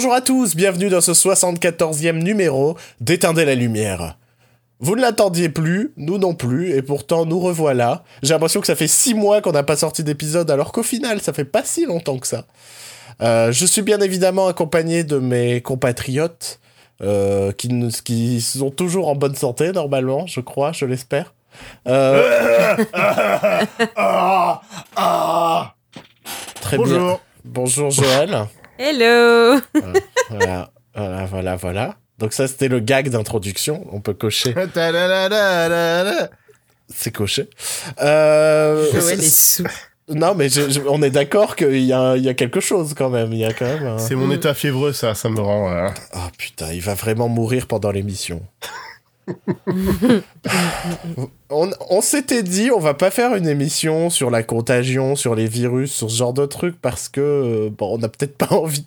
Bonjour à tous, bienvenue dans ce 74e numéro d'Éteindre la lumière. Vous ne l'attendiez plus, nous non plus, et pourtant nous revoilà. J'ai l'impression que ça fait six mois qu'on n'a pas sorti d'épisode, alors qu'au final, ça fait pas si longtemps que ça. Euh, je suis bien évidemment accompagné de mes compatriotes, euh, qui, sont toujours en bonne santé, normalement, je crois, je l'espère. Euh, Très bien. Bonjour. Bonjour Joël. Hello Voilà, voilà, voilà, voilà. Donc ça, c'était le gag d'introduction. On peut cocher. C'est coché. Euh, Joël c'est- est sous. Non, mais je- je- on est d'accord qu'il y a, il y a quelque chose quand même. Il y a quand même. un- C'est mon état fiévreux, ça, ça me rend. euh, Ah putain, il va vraiment mourir pendant l'émission. On s'était dit, on va pas faire une émission sur la contagion, sur les virus, sur ce genre de trucs parce que euh, on a peut-être pas envie,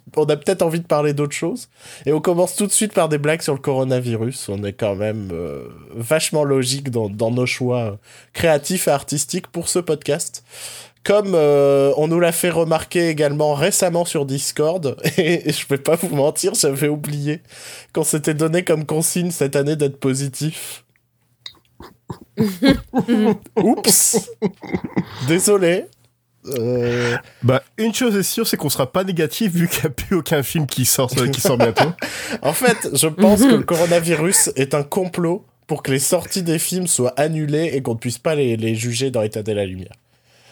de parler d'autre chose. Et on commence tout de suite par des blagues sur le coronavirus. On est quand même euh, vachement logique dans nos choix créatifs et artistiques pour ce podcast. Comme euh, on nous l'a fait remarquer également récemment sur Discord, et, je vais pas vous mentir, j'avais oublié qu'on s'était donné comme consigne cette année d'être positif. Oups Désolé. Euh, Bah, une chose est sûre, c'est qu'on sera pas négatif vu qu'il n'y a plus aucun film qui sort, qui sort bientôt. en fait, je pense que le coronavirus est un complot pour que les sorties des films soient annulées et qu'on ne puisse pas les, les juger dans l'état de la lumière.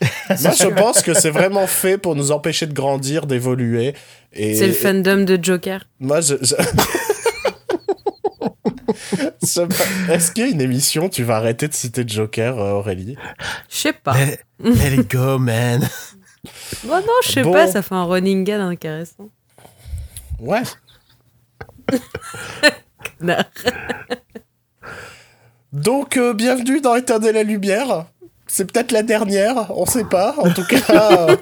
Moi, je pense que c'est vraiment fait pour nous empêcher de grandir, d'évoluer. Et, C'est le fandom de Joker. Moi, je. Est-ce qu'il y a une émission Tu vas arrêter de citer Joker, euh, Aurélie? Je sais pas. let, let it go, man. Bon, non, je sais Bon. pas, ça fait un running gag intéressant. Ouais. Connard. Donc, euh, bienvenue dans Éteindre la lumière. C'est peut-être la dernière, on sait pas. En tout cas, euh,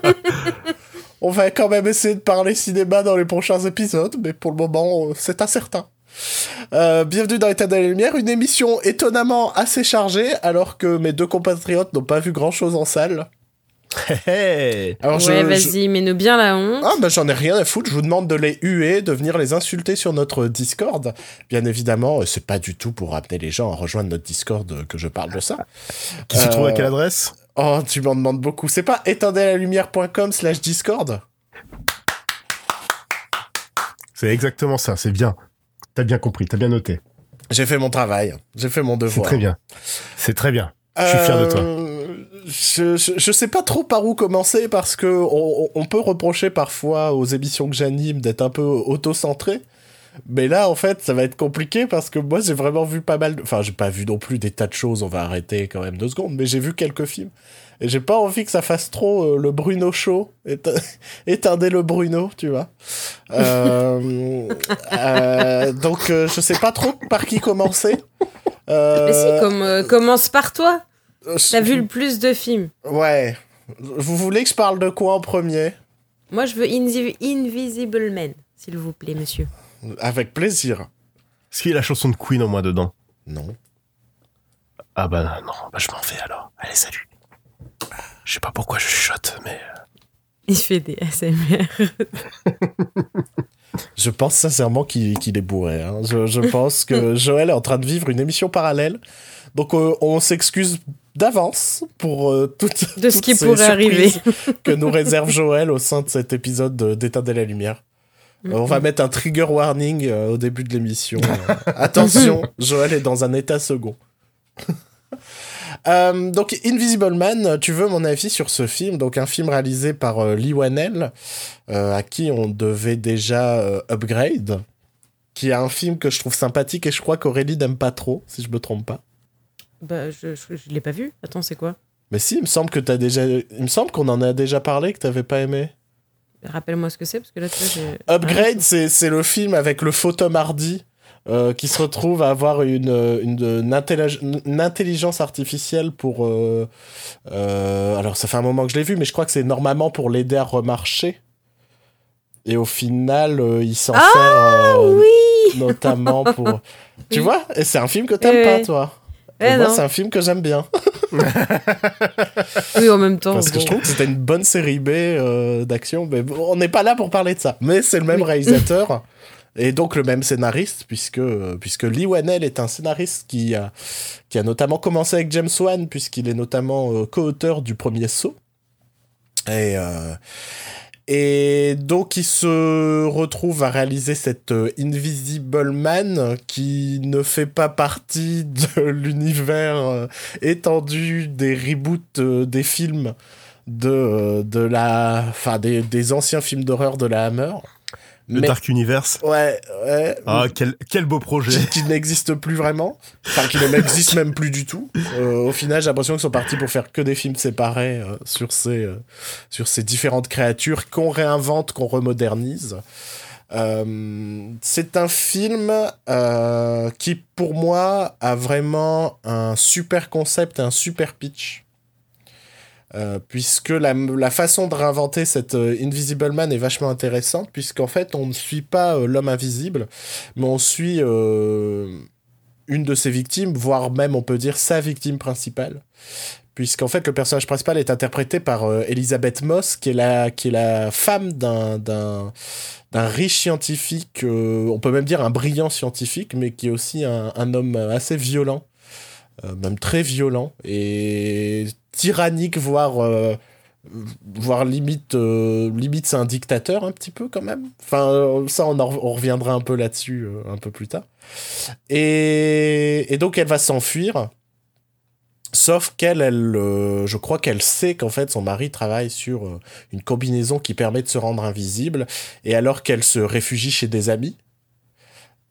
on va quand même essayer de parler cinéma dans les prochains épisodes, mais pour le moment, euh, c'est incertain. Euh, bienvenue dans Éteindre la lumière, une émission étonnamment assez chargée, alors que mes deux compatriotes n'ont pas vu grand-chose en salle. Hey. Alors, je- ouais, je- vas-y, mets-nous bien la honte. Ah bah j'en ai rien à foutre, je vous demande de les huer, de venir les insulter sur notre Discord. Bien évidemment, euh, c'est pas du tout pour amener les gens à rejoindre notre Discord euh, que je parle de ça. Qui se trouve à Euh, quelle adresse? Oh, tu m'en demandes beaucoup. C'est pas éteindelalumière.com slash Discord? C'est exactement ça, c'est bien. T'as bien compris, t'as bien noté. J'ai fait mon travail, j'ai fait mon C'est devoir. très bien. C'est très bien. Je suis fier de toi. Je, je, je sais pas trop par où commencer parce que on, on peut reprocher parfois aux émissions que j'anime d'être un peu auto-centrées. Mais là, en fait, ça va être compliqué parce que moi, j'ai vraiment vu pas mal. de- Enfin, j'ai pas vu non plus des tas de choses. On va arrêter quand même deux secondes. Mais j'ai vu quelques films. Et j'ai pas envie que ça fasse trop euh, le Bruno show. Éte- Éteindez le Bruno, tu vois. Euh, euh, donc, euh, je sais pas trop par qui commencer. Euh, Mais si, comme, euh, commence par toi. Euh, T'as vu le plus de films. Ouais. Vous voulez que je parle de quoi en premier? Moi, je veux Invi- Invisible Man, s'il vous plaît, monsieur. Avec plaisir. Est-ce qu'il y a la chanson de Queen au moins dedans? Non. Ah bah non, bah je m'en vais alors. Allez, salut. Je sais pas pourquoi je chuchote, mais... euh, Il fait des ASMR. Je pense sincèrement qu'il qu'il est bourré. hein. Je, je pense que Joël est en train de vivre une émission parallèle. Donc euh, on s'excuse d'avance pour euh, toutes, De ce toutes qui ces pourrait arriver. que nous réserve Joël au sein de cet épisode de- d'Éteindre la lumière. Euh, On va mettre un trigger warning euh, au début de l'émission. Euh, attention, Joël est dans un état second. Euh, donc Invisible Man, tu veux mon avis sur ce film? Donc un film réalisé par euh, Lee Wanell, euh, à qui on devait déjà Upgrade, qui est un film que je trouve sympathique et je crois qu'Aurélie n'aime pas trop, si je me trompe pas. Bah, je, je, je l'ai pas vu. Attends, c'est quoi? Mais si, il me semble que t'as déjà, il me semble qu'on en a déjà parlé que t'avais pas aimé. Rappelle-moi ce que c'est, parce que là, tu vois, j'ai... Upgrade, c'est c'est le film avec le faux Tom Hardy euh, qui se retrouve à avoir une, une, une intellig- une intelligence artificielle pour. euh, euh, alors, ça fait un moment que je l'ai vu, mais je crois que c'est normalement pour l'aider à remarcher. Et au final, il s'en Ah, sert oui notamment pour. Tu Oui. vois? Et c'est un film que t'aimes pas, toi. Eh moi, c'est un film que j'aime bien. Oui, en même temps. Parce que bon. je trouve que c'était une bonne série B euh, d'action. Mais bon, on n'est pas là pour parler de ça. Mais c'est le même réalisateur. Et donc le même scénariste, puisque, puisque Lee Wanell est un scénariste qui a, qui a notamment commencé avec James Wan, puisqu'il est notamment euh, co-auteur du premier saut. Et, euh, et donc il se retrouve à réaliser cette euh, Invisible Man qui ne fait pas partie de l'univers euh, étendu des reboots euh, des films de, de la, enfin des, des anciens films d'horreur de la Hammer. Le Mais- Dark Universe. Ouais, ouais. Ah, quel, quel beau projet. qui, qui n'existe plus vraiment, enfin qui n'existe même plus du tout. Euh, au final, j'ai l'impression qu'ils sont partis pour faire que des films séparés euh, sur ces euh, sur ces différentes créatures qu'on réinvente, qu'on remodernise. Euh, c'est un film euh, qui, pour moi, a vraiment un super concept, un super pitch. Euh, puisque la, la façon de réinventer cette euh, Invisible Man est vachement intéressante, puisqu'en fait, on ne suit pas euh, l'homme invisible, mais on suit une de ses victimes, voire même, on peut dire, sa victime principale. Puisqu'en fait, le personnage principal est interprété par Elisabeth Moss, qui est la, qui est la femme d'un, d'un, d'un riche scientifique, on peut même dire un brillant scientifique, mais qui est aussi un, un homme assez violent, même très violent, et tyrannique, voire, euh, voire limite, euh, limite c'est un dictateur un petit peu quand même. Enfin, euh, ça, on, en- on reviendra un peu là-dessus euh, un peu plus tard. Et, donc, elle va s'enfuir. Sauf qu'elle, elle, euh, je crois qu'elle sait qu'en fait son mari travaille sur euh, une combinaison qui permet de se rendre invisible. Et alors qu'elle se réfugie chez des amis,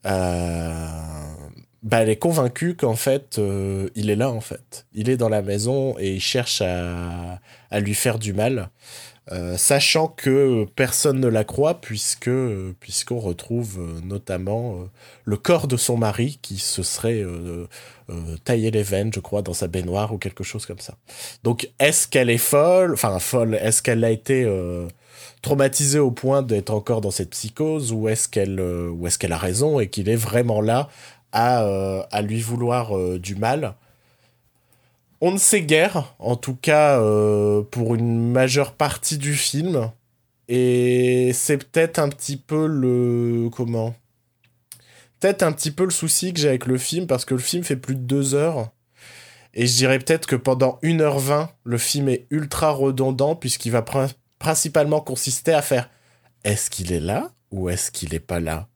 euh, bah, elle est convaincue qu'en fait, euh, il est là en fait. Il est dans la maison et il cherche à, à lui faire du mal. Euh, sachant que personne ne la croit puisque puisqu'on retrouve euh, notamment le corps de son mari qui se serait taillé les veines, je crois, dans sa baignoire ou quelque chose comme ça. Donc, est-ce qu'elle est folle? Enfin, folle, est-ce qu'elle a été traumatisée au point d'être encore dans cette psychose? Ou est-ce qu'elle ou est-ce qu'elle a raison et qu'il est vraiment là à, euh, à lui vouloir euh, du mal on ne sait guère, en tout cas euh, pour une majeure partie du film. Et c'est peut-être un petit peu le... Comment? Peut-être un petit peu le souci que j'ai avec le film, parce que le film fait plus de deux heures. Et je dirais peut-être que pendant 1h20, le film est ultra redondant, puisqu'il va prin- principalement consister à faire est-ce qu'il est là ou est-ce qu'il est pas là?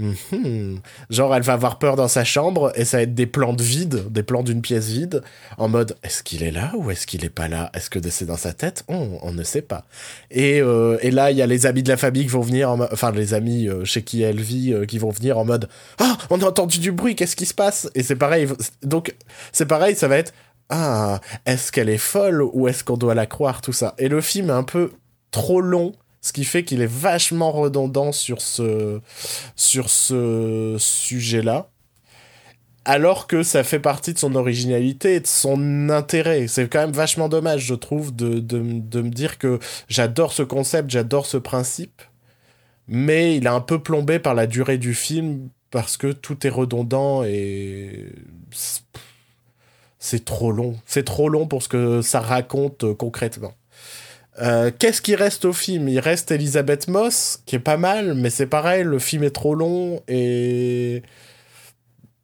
Mhm. Genre, elle va avoir peur dans sa chambre et ça va être des plans de vide, des plans d'une pièce vide, en mode est-ce qu'il est là ou est-ce qu'il est pas là? Est-ce que c'est dans sa tête? On, ne sait pas. Et, euh, et là, il y a les amis de la famille qui vont venir, en enfin, les amis euh, chez qui elle vit, euh, qui vont venir en mode ah, on a entendu du bruit, qu'est-ce qui se passe Et c'est pareil, donc c'est pareil, ça va être ah, est-ce qu'elle est folle ou est-ce qu'on doit la croire, tout ça. Et le film est un peu trop long ce qui fait qu'il est vachement redondant sur ce, sujet-là. Alors que ça fait partie de son originalité et de son intérêt. C'est quand même vachement dommage, je trouve, de, de, de me dire que j'adore ce concept, j'adore ce principe, mais il est un peu plombé par la durée du film parce que tout est redondant et c'est trop long. C'est trop long pour ce que ça raconte euh, concrètement. Euh, Qu'est-ce qui reste au film? Il reste Elisabeth Moss, qui est pas mal, mais c'est pareil, le film est trop long et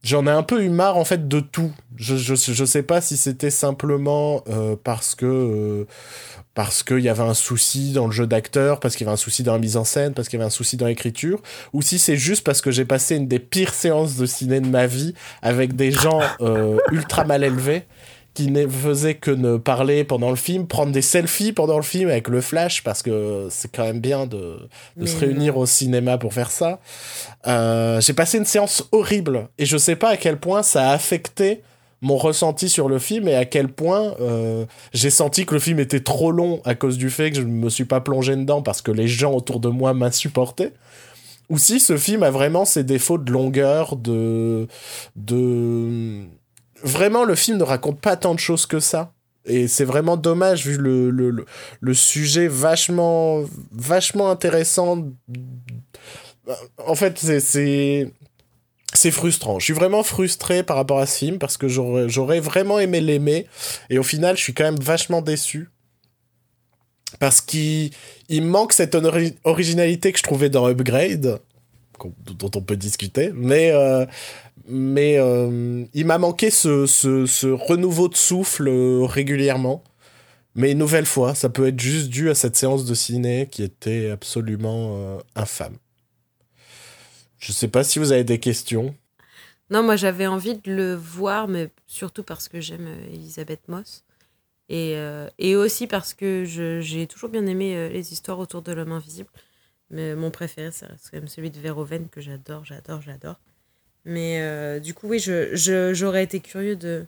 j'en ai un peu eu marre en fait de tout. Je, je, sais pas si c'était simplement euh, parce que euh, parce qu'il y avait un souci dans le jeu d'acteur, parce qu'il y avait un souci dans la mise en scène, parce qu'il y avait un souci dans l'écriture, ou si c'est juste parce que j'ai passé une des pires séances de ciné de ma vie avec des gens ultra mal élevés qui ne faisaient que ne parler pendant le film, prendre des selfies pendant le film avec le flash, parce que c'est quand même bien de, de Mais se réunir au cinéma pour faire ça. Euh, j'ai passé une séance horrible, et je sais pas à quel point ça a affecté mon ressenti sur le film et à quel point euh, j'ai senti que le film était trop long à cause du fait que je ne me suis pas plongé dedans parce que les gens autour de moi m'insupportaient. Ou si ce film a vraiment ses défauts de longueur, de... de... Vraiment, le film ne raconte pas tant de choses que ça. Et c'est vraiment dommage vu le, le, le, sujet vachement, vachement intéressant. En fait, c'est- c'est frustrant. Je suis vraiment frustré par rapport à ce film parce que j'aurais vraiment aimé l'aimer. Et au final, je suis quand même vachement déçu. Parce qu'il il manque cette ori- originalité que je trouvais dans Upgrade, dont on peut discuter. Mais, euh, mais euh, il m'a manqué ce, ce, renouveau de souffle euh, régulièrement. Mais une nouvelle fois, ça peut être juste dû à cette séance de ciné qui était absolument euh, infâme. Je sais pas si vous avez des questions. Non, moi j'avais envie de le voir, mais surtout parce que j'aime Elisabeth Moss. Et, et aussi parce que j'ai toujours bien aimé les histoires autour de l'homme invisible. Mais mon préféré, reste quand même celui de Verhoeven que j'adore, j'adore, j'adore. Mais euh, du coup, oui, je- je- j'aurais été curieux de,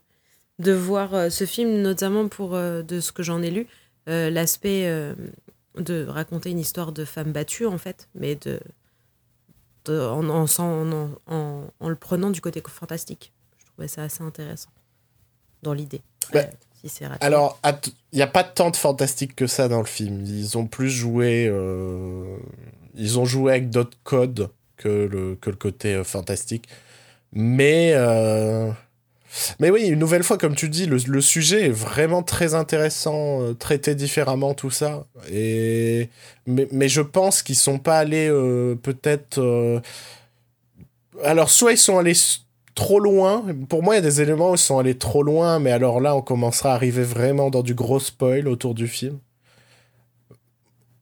de voir euh, ce film, notamment pour, euh, de ce que j'en ai lu, euh, l'aspect euh, de raconter une histoire de femme battue, en fait, mais de, de- en, en, en, en- le prenant du côté fantastique. Je trouvais ça assez intéressant dans l'idée. Bah, si c'est. Alors, il n'y a pas tant de fantastique que ça dans le film. Ils ont plus joué. Ils ont joué avec d'autres codes que le, que le côté fantastique. Mais. euh, Mais oui, une nouvelle fois, comme tu dis, le, sujet est vraiment très intéressant, euh, traité différemment, tout ça. Et... Mais, mais je pense qu'ils sont pas allés euh, peut-être. Alors, soit ils sont allés trop loin. Pour moi, il y a des éléments où ils sont allés trop loin, mais alors là, on commencera à arriver vraiment dans du gros spoil autour du film.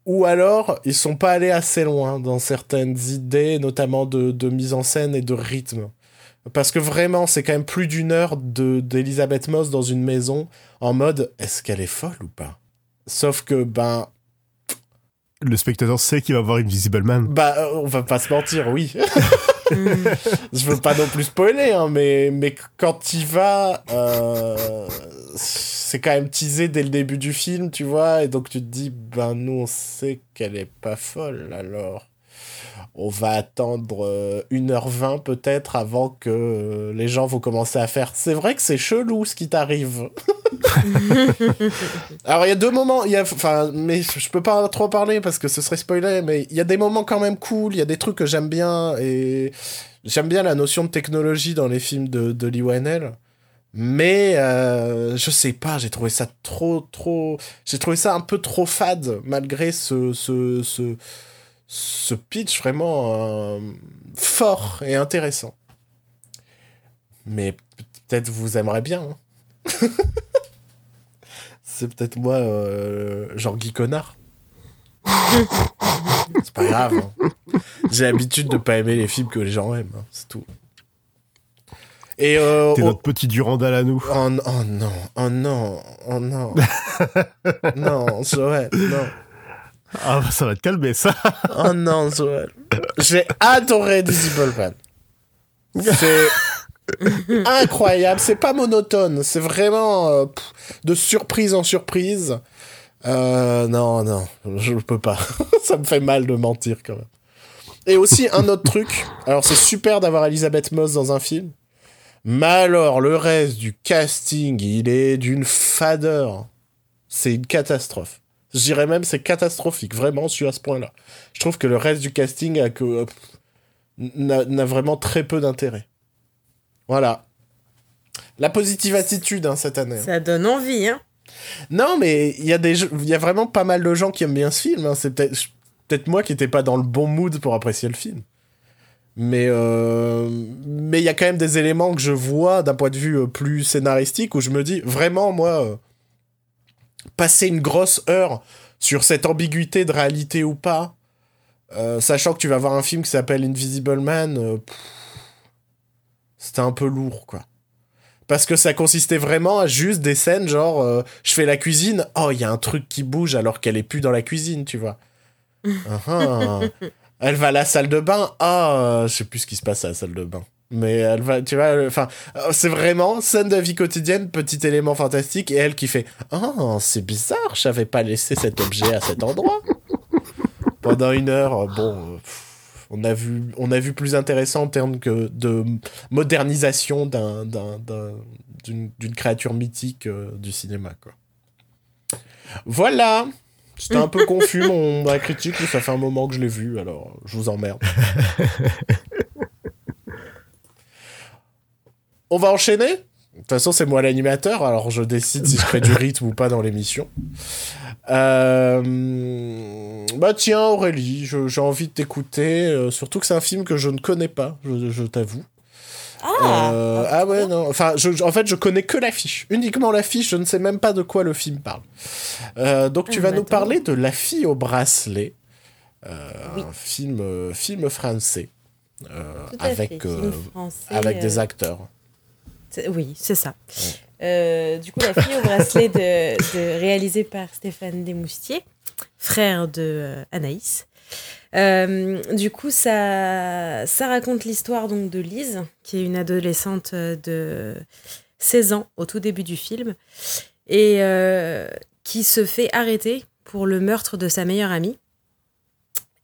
Ou alors, ils sont pas allés assez loin dans certaines idées, notamment de mise en scène et de rythme. Parce que vraiment, c'est quand même plus d'une heure de d'Elisabeth Moss dans une maison en mode est-ce qu'elle est folle ou pas? Sauf que, ben, Le spectateur sait qu'il va voir Invisible Man. bah, euh, on va pas se mentir, oui. Je veux pas non plus spoiler, hein, mais, mais quand il va, euh, c'est quand même teasé dès le début du film, tu vois, et donc tu te dis, ben nous on sait qu'elle est pas folle, alors on va attendre euh, 1h20 peut-être avant que euh, les gens vont commencer à faire. C'est vrai que c'est chelou ce qui t'arrive. Alors il y a deux moments, il y a, enfin, mais je peux pas trop parler parce que ce serait spoiler, mais il y a des moments quand même cool, il y a des trucs que j'aime bien et j'aime bien la notion de technologie dans les films de, de Lee. Mais euh, je sais pas, j'ai trouvé ça trop, trop. J'ai trouvé ça un peu trop fade malgré ce, ce, ce, ce pitch vraiment euh, fort et intéressant. Mais peut-être vous aimerez bien. hein. C'est peut-être moi, euh, genre Guy Connard. c'est pas grave. hein. J'ai l'habitude de pas aimer les films que les gens aiment, hein, c'est tout. Et euh, T'es oh- notre petit Durandal à nous. Oh, oh non, oh non, oh non. non, Joël, non. Ah, bah, ça va te calmer, ça. Oh non, Joël. J'ai adoré Invisible Man. C'est incroyable, c'est pas monotone, c'est vraiment euh, pff, de surprise en surprise. Euh, non, non, je peux pas. Ça me fait mal de mentir quand même. Et aussi un autre truc, alors c'est super d'avoir Elisabeth Moss dans un film, mais alors le reste du casting, il est d'une fadeur. C'est une catastrophe. Je dirais même c'est catastrophique, vraiment, je suis à ce point-là. Je trouve que le reste du casting a que, euh, n'a vraiment très peu d'intérêt. Voilà. La positive attitude hein, cette année. Ça donne envie, hein. Non, mais il y, a des gens- il y a vraiment pas mal de gens qui aiment bien ce film. hein. C'est peut-être peut-être moi qui n'étais pas dans le bon mood pour apprécier le film. Mais euh, mais il y a quand même des éléments que je vois d'un point de vue euh, plus scénaristique où je me dis vraiment moi passer une grosse heure sur cette ambiguïté de réalité ou pas, euh, sachant que tu vas voir un film qui s'appelle Invisible Man, euh, c'était un peu lourd quoi. Parce que ça consistait vraiment à juste des scènes genre euh, je fais la cuisine, oh il y a un truc qui bouge alors qu'elle est plus dans la cuisine, tu vois. Ah, ah. Elle va à la salle de bain, ah euh, je sais plus ce qui se passe à la salle de bain. Mais elle va, tu vois, enfin, c'est vraiment scène de vie quotidienne, petit élément fantastique, et elle qui fait Oh, c'est bizarre, j'avais pas laissé cet objet à cet endroit. Pendant une heure, euh, bon, euh, pff, on a vu, on a vu plus intéressant en termes que de modernisation d'un, d'un, d'un- d'une, créature mythique euh, du cinéma, quoi. Voilà. J'étais un peu confus, mon, ma critique, mais ça fait un moment que je l'ai vu, alors je vous emmerde. on va enchaîner? De toute façon, c'est moi l'animateur, alors je décide si je fais du rythme ou pas dans l'émission. Euh, bah tiens, Aurélie, j'ai envie de t'écouter, euh, surtout que c'est un film que je ne connais pas, je, t'avoue. Ah, euh, ah ouais, non. Enfin, je, en fait, je connais que l'affiche. Uniquement l'affiche, je ne sais même pas de quoi le film parle. donc, tu ah, vas nous parler de La fille au bracelet. Un film, film français. avec, avec des acteurs. Oui, c'est ça. Euh, du coup, La fille au bracelet, de, réalisé par Stéphane Desmoustiers, frère de euh, Anaïs. Euh, du coup, ça, ça raconte l'histoire donc de Lise, qui est une adolescente de 16 ans au tout début du film, et qui se fait arrêter pour le meurtre de sa meilleure amie.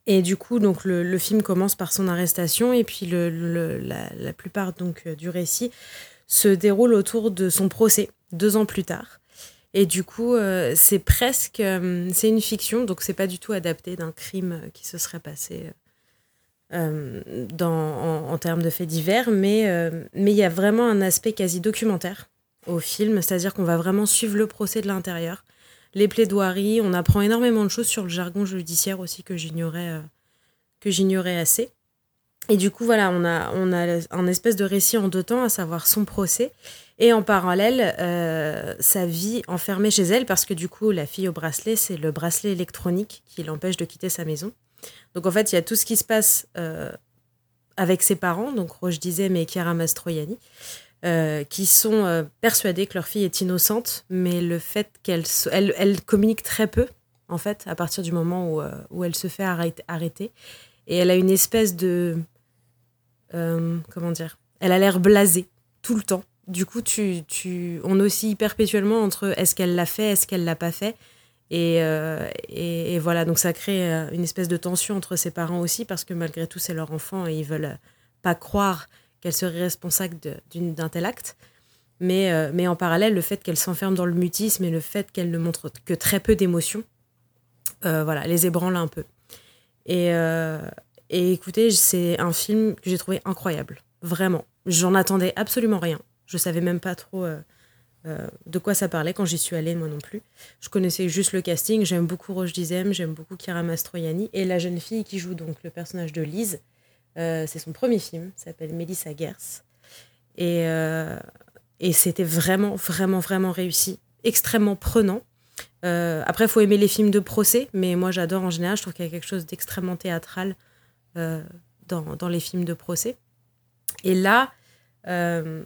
Et du coup, donc le, film commence par son arrestation, et puis le, la, la, plupart donc du récit se déroule autour de son procès, deux ans plus tard. Et du coup, euh, c'est presque. Euh, c'est une fiction, donc c'est pas du tout adapté d'un crime qui se serait passé euh, dans, en, termes de faits divers, mais mais il y a vraiment un aspect quasi documentaire au film, c'est-à-dire qu'on va vraiment suivre le procès de l'intérieur, les plaidoiries, on apprend énormément de choses sur le jargon judiciaire aussi que j'ignorais que j'ignorais assez. Et du coup, voilà, on a, on a un espèce de récit en deux temps, à savoir son procès, et en parallèle, euh, sa vie enfermée chez elle, parce que du coup, la fille au bracelet, c'est le bracelet électronique qui l'empêche de quitter sa maison. Donc en fait, il y a tout ce qui se passe euh, avec ses parents, donc Roche disait, mais Chiara Mastroianni, euh, qui sont persuadés que leur fille est innocente, mais le fait qu'elle elle, elle communique très peu, en fait, à partir du moment où, où elle se fait arrêter. Et elle a une espèce de euh, comment dire? Elle a l'air blasée tout le temps. Du coup, tu, tu, on oscille perpétuellement entre est-ce qu'elle l'a fait, est-ce qu'elle l'a pas fait. Et, euh, et, voilà, donc ça crée euh, une espèce de tension entre ses parents aussi, parce que malgré tout, c'est leur enfant et ils veulent pas croire qu'elle serait responsable d'un tel acte. Mais, mais en parallèle, le fait qu'elle s'enferme dans le mutisme et le fait qu'elle ne montre que très peu d'émotions, voilà, les ébranle un peu. Et, et écoutez, c'est un film que j'ai trouvé incroyable. Vraiment. J'en attendais absolument rien. Je savais même pas trop euh, euh, de quoi ça parlait quand j'y suis allée, moi non plus. Je connaissais juste le casting. J'aime beaucoup Roche Dizem, j'aime beaucoup Chiara Mastroianni. Et la jeune fille qui joue donc le personnage de Lise, euh, c'est son premier film, s'appelle Melissa Gers. Et, et c'était vraiment, vraiment, vraiment réussi. Extrêmement prenant. après, il faut aimer les films de procès, mais moi j'adore en général. Je trouve qu'il y a quelque chose d'extrêmement théâtral euh, dans, dans, les films de procès. Et là, euh,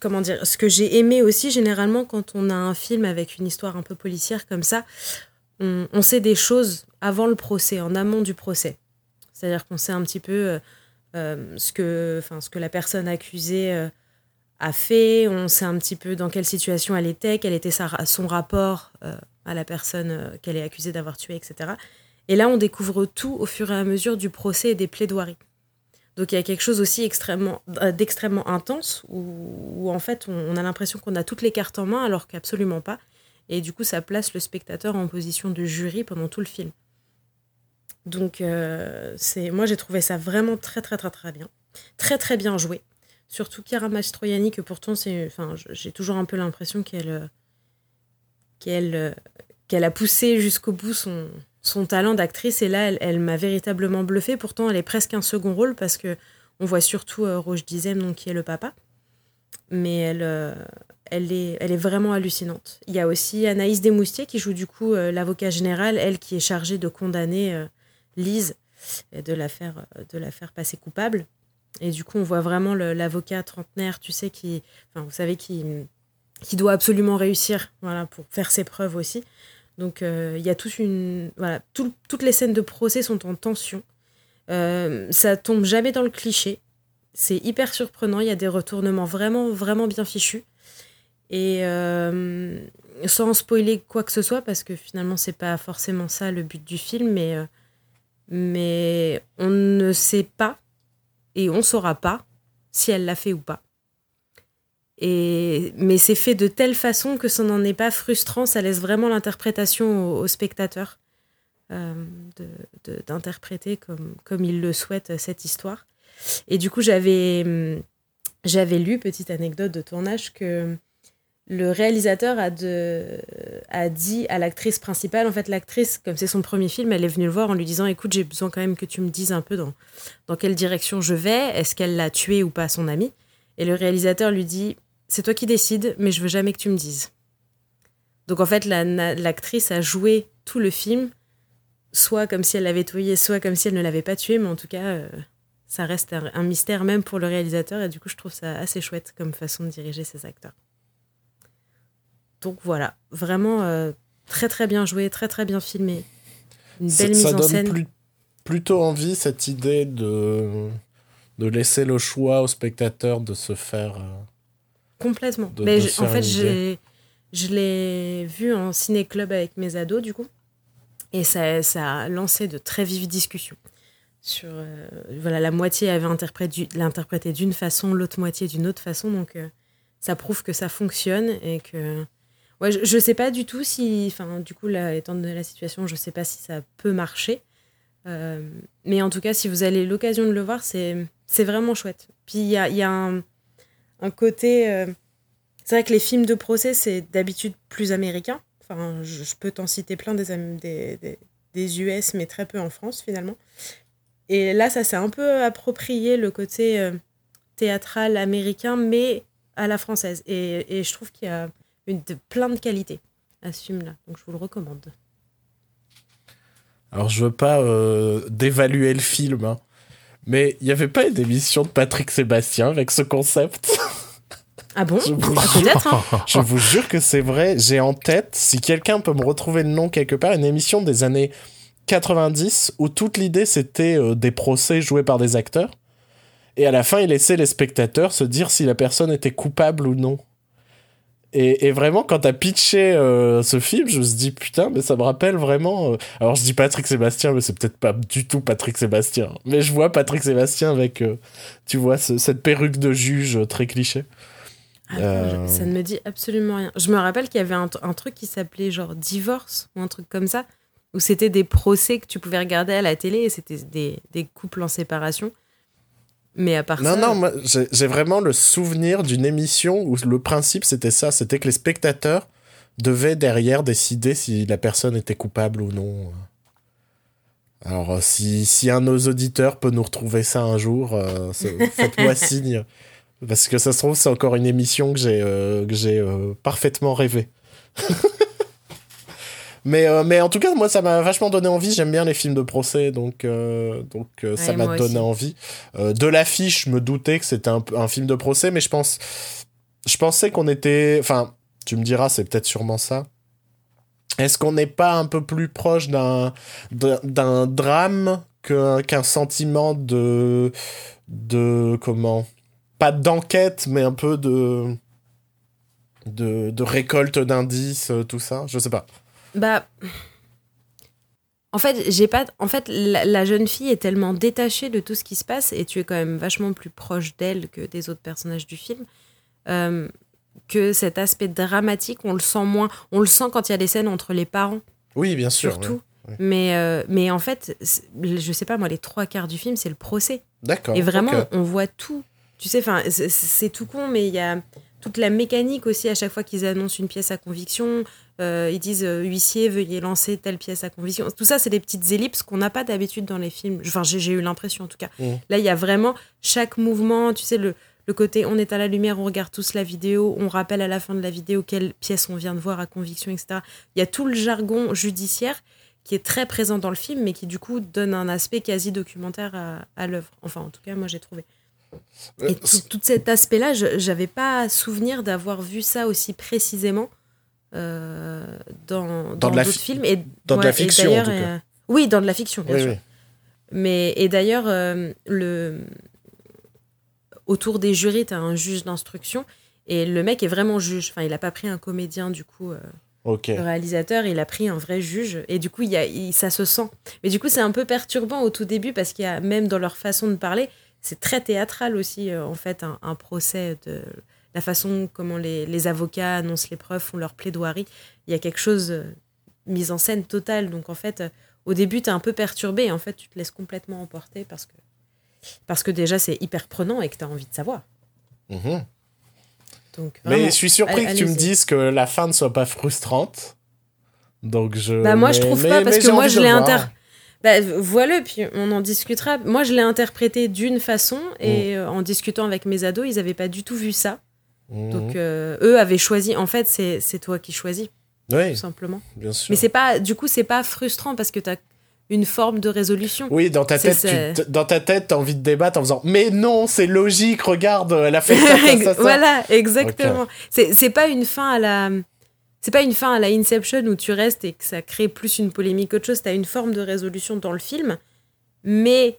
comment dire, ce que j'ai aimé aussi généralement quand on a un film avec une histoire un peu policière comme ça, on, sait des choses avant le procès, en amont du procès. C'est-à-dire qu'on sait un petit peu euh, ce, que, ce que la personne accusée a fait, on sait un petit peu dans quelle situation elle était, quel était son rapport à la personne qu'elle est accusée d'avoir tué, etc. Et là, on découvre tout au fur et à mesure du procès et des plaidoiries. Donc il y a quelque chose aussi extrêmement, euh, d'extrêmement intense où, en fait on, a l'impression qu'on a toutes les cartes en main alors qu'absolument pas. Et du coup ça place le spectateur en position de jury pendant tout le film. Donc euh, c'est, moi j'ai trouvé ça vraiment très très très très bien. Très très bien joué. Surtout Chiara Mastroianni que pourtant c'est, enfin, j'ai toujours un peu l'impression qu'elle, euh, qu'elle, qu'elle a poussé jusqu'au bout son, son talent d'actrice. Et là, elle, m'a véritablement bluffé. Pourtant, elle est presque un second rôle parce que on voit surtout euh, Roche Dizem, donc, qui est le papa. Mais elle, euh, elle, est, elle est vraiment hallucinante. Il y a aussi Anaïs Desmoustiers qui joue du coup euh, l'avocat général, elle qui est chargée de condamner Lise et de la, faire, de passer coupable. Et du coup, on voit vraiment l'avocat trentenaire, tu sais, qui, enfin, vous savez, qui, qui doit absolument réussir voilà, pour faire ses preuves aussi. Donc euh, il y a toute une voilà, toutes les scènes de procès sont en tension. Euh, ça tombe jamais dans le cliché. C'est hyper surprenant. Il y a des retournements vraiment vraiment bien fichus. Et euh, sans spoiler quoi que ce soit, parce que finalement c'est pas forcément ça le but du film, mais mais on ne sait pas et on saura pas si elle l'a fait ou pas mais c'est fait de telle façon que ça n'en est pas frustrant, ça laisse vraiment l'interprétation au, spectateur euh, d'interpréter comme, il le souhaite cette histoire. Et du coup, j'avais j'avais lu, petite anecdote de tournage, que le réalisateur a, de, a dit à l'actrice principale, en fait l'actrice, comme c'est son premier film, elle est venue le voir en lui disant, écoute, j'ai besoin quand même que tu me dises un peu dans, dans quelle direction je vais, est-ce qu'elle l'a tué ou pas son ami Et le réalisateur lui dit, c'est toi qui décides, mais je veux jamais que tu me dises. Donc en fait, l'actrice a joué tout le film, soit comme si elle l'avait tué, soit comme si elle ne l'avait pas tué, mais en tout cas, euh, ça reste un, mystère même pour le réalisateur, et du coup, je trouve ça assez chouette comme façon de diriger ses acteurs. Donc voilà, vraiment euh, très très bien joué, très très bien filmé. Une belle mise en scène. Plus, plutôt envie cette idée de, de laisser le choix au spectateur de se faire. Euh, Complètement. Mais en fait, je l'ai vu en ciné-club avec mes ados, du coup. Et ça, ça a lancé de très vives discussions. Sur, euh, voilà, la moitié avait interprété d'une façon, l'autre moitié d'une autre façon. Donc, ça prouve que ça fonctionne et que Ouais, je, ne sais pas du tout si, enfin, du coup, là, étant donné la situation, je sais pas si ça peut marcher. Euh, mais en tout cas, si vous avez l'occasion de le voir, c'est, c'est vraiment chouette. Puis il y a, y a un, un, côté. Euh, c'est vrai que les films de procès, c'est d'habitude plus américain. Enfin, je, peux t'en citer plein des, des, des, US, mais très peu en France finalement. Et là, ça s'est un peu approprié le côté euh, théâtral américain, mais à la française. Et, je trouve qu'il y a une de plein de qualités à ce film-là. Donc je vous le recommande. Alors je veux pas euh, dévaluer le film, hein, mais il n'y avait pas une émission de Patrick Sébastien avec ce concept? Ah bon? Je vous, ah, jure, hein. je vous jure que c'est vrai. J'ai en tête, si quelqu'un peut me retrouver le nom quelque part, une émission des années 90 où toute l'idée c'était euh, des procès joués par des acteurs. Et à la fin, il laissait les spectateurs se dire si la personne était coupable ou non. Et, vraiment, quand t'as pitché euh, ce film, je me suis dit, putain, mais ça me rappelle vraiment. Euh, alors, je dis Patrick Sébastien, mais c'est peut-être pas du tout Patrick Sébastien. Mais je vois Patrick Sébastien avec, euh, tu vois, cette perruque de juge très cliché. Ah, ça ne me dit absolument rien. Je me rappelle qu'il y avait un, un truc qui s'appelait genre Divorce ou un truc comme ça, où c'était des procès que tu pouvais regarder à la télé et c'était des, des couples en séparation. Mais à part non, ça. Non, non, j'ai vraiment le souvenir d'une émission où le principe c'était ça c'était que les spectateurs devaient derrière décider si la personne était coupable ou non. Alors, euh, si, si un de nos auditeurs peut nous retrouver ça un jour, euh, faites-moi signe. Parce que ça se trouve, c'est encore une émission que j'ai euh, euh parfaitement rêvé. Mais, euh, mais en tout cas, moi, ça m'a vachement donné envie. J'aime bien les films de procès, donc, euh, donc euh, ça m'a donné envie. de l'affiche, je me doutais que c'était un, un, film de procès, mais je pense, je pensais qu'on était, enfin, tu me diras, c'est peut-être sûrement ça. Est-ce qu'on n'est pas un peu plus proche d'un d'un drame qu'un sentiment de de comment pas d'enquête, mais un peu de de, de récolte d'indices, tout ça? Je sais pas. Bah. En fait, j'ai pas. En fait, la, jeune fille est tellement détachée de tout ce qui se passe et tu es quand même vachement plus proche d'elle que des autres personnages du film. Euh, que cet aspect dramatique, on le sent moins. On le sent quand il y a des scènes entre les parents. Oui, bien sûr. Surtout. Mais, euh, mais en fait, je sais pas, moi, les trois quarts du film, c'est le procès. D'accord. Et vraiment, on voit tout. Tu sais, enfin, c'est tout con, mais il y a toute la mécanique aussi à chaque fois qu'ils annoncent une pièce à conviction. Euh, ils disent euh, huissier, veuillez lancer telle pièce à conviction. Tout ça, c'est des petites ellipses qu'on n'a pas d'habitude dans les films. Enfin, j'ai eu l'impression en tout cas. Mmh. Là, il y a vraiment chaque mouvement, tu sais, le, le côté on est à la lumière, on regarde tous la vidéo, on rappelle à la fin de la vidéo quelle pièce on vient de voir à conviction, etc. Il y a tout le jargon judiciaire qui est très présent dans le film, mais qui du coup donne un aspect quasi documentaire à, à l'œuvre. Enfin, en tout cas, moi, j'ai trouvé. Euh, Et tout, cet aspect-là, j'avais pas souvenir d'avoir vu ça aussi précisément euh, dans dans, d'autres films. Et, dans de la fiction, en tout cas. Euh, oui, dans de la fiction, bien sûr. Mais, et d'ailleurs, le... autour des jurys, tu as un juge d'instruction. Et le mec est vraiment juge. Enfin, il n'a pas pris un comédien, du coup. Le réalisateur, il a pris un vrai juge. Et du coup, il y a, ça se sent. Mais du coup, c'est un peu perturbant au tout début parce qu'il y a, même dans leur façon de parler, c'est très théâtral aussi, euh, en fait, un, procès de la façon comment les, avocats annoncent les preuves, font leur plaidoirie. Il y a quelque chose euh, mise en scène totale. Donc, en fait, euh, au début, tu es un peu perturbé. Et en fait, tu te laisses complètement emporter parce que, parce que déjà, c'est hyper prenant et que tu as envie de savoir. Mhm. Donc, Mais je suis surpris que tu me dises que la fin ne soit pas frustrante. Donc je. Bah, moi, je trouve mais- pas, parce que moi, je l'ai inter- Bah, voilà, puis on en discutera. Moi, je l'ai interprété d'une façon, et euh, en discutant avec mes ados, ils n'avaient pas du tout vu ça. Mhm. Donc, euh, eux avaient choisi. En fait, c'est toi qui choisis, oui, tout simplement. bien sûr. Mais c'est pas, du coup, c'est pas frustrant parce que tu as une forme de résolution. Oui, dans ta tête, tu, dans ta tête, t'as envie de débattre en faisant. Mais non, c'est logique. Regarde, elle a fait ça, ça, ça, ça. voilà, exactement. C'est c'est pas une fin à la. C'est pas une fin à la Inception où tu restes et que ça crée plus une polémique qu'autre chose. T'as une forme de résolution dans le film, mais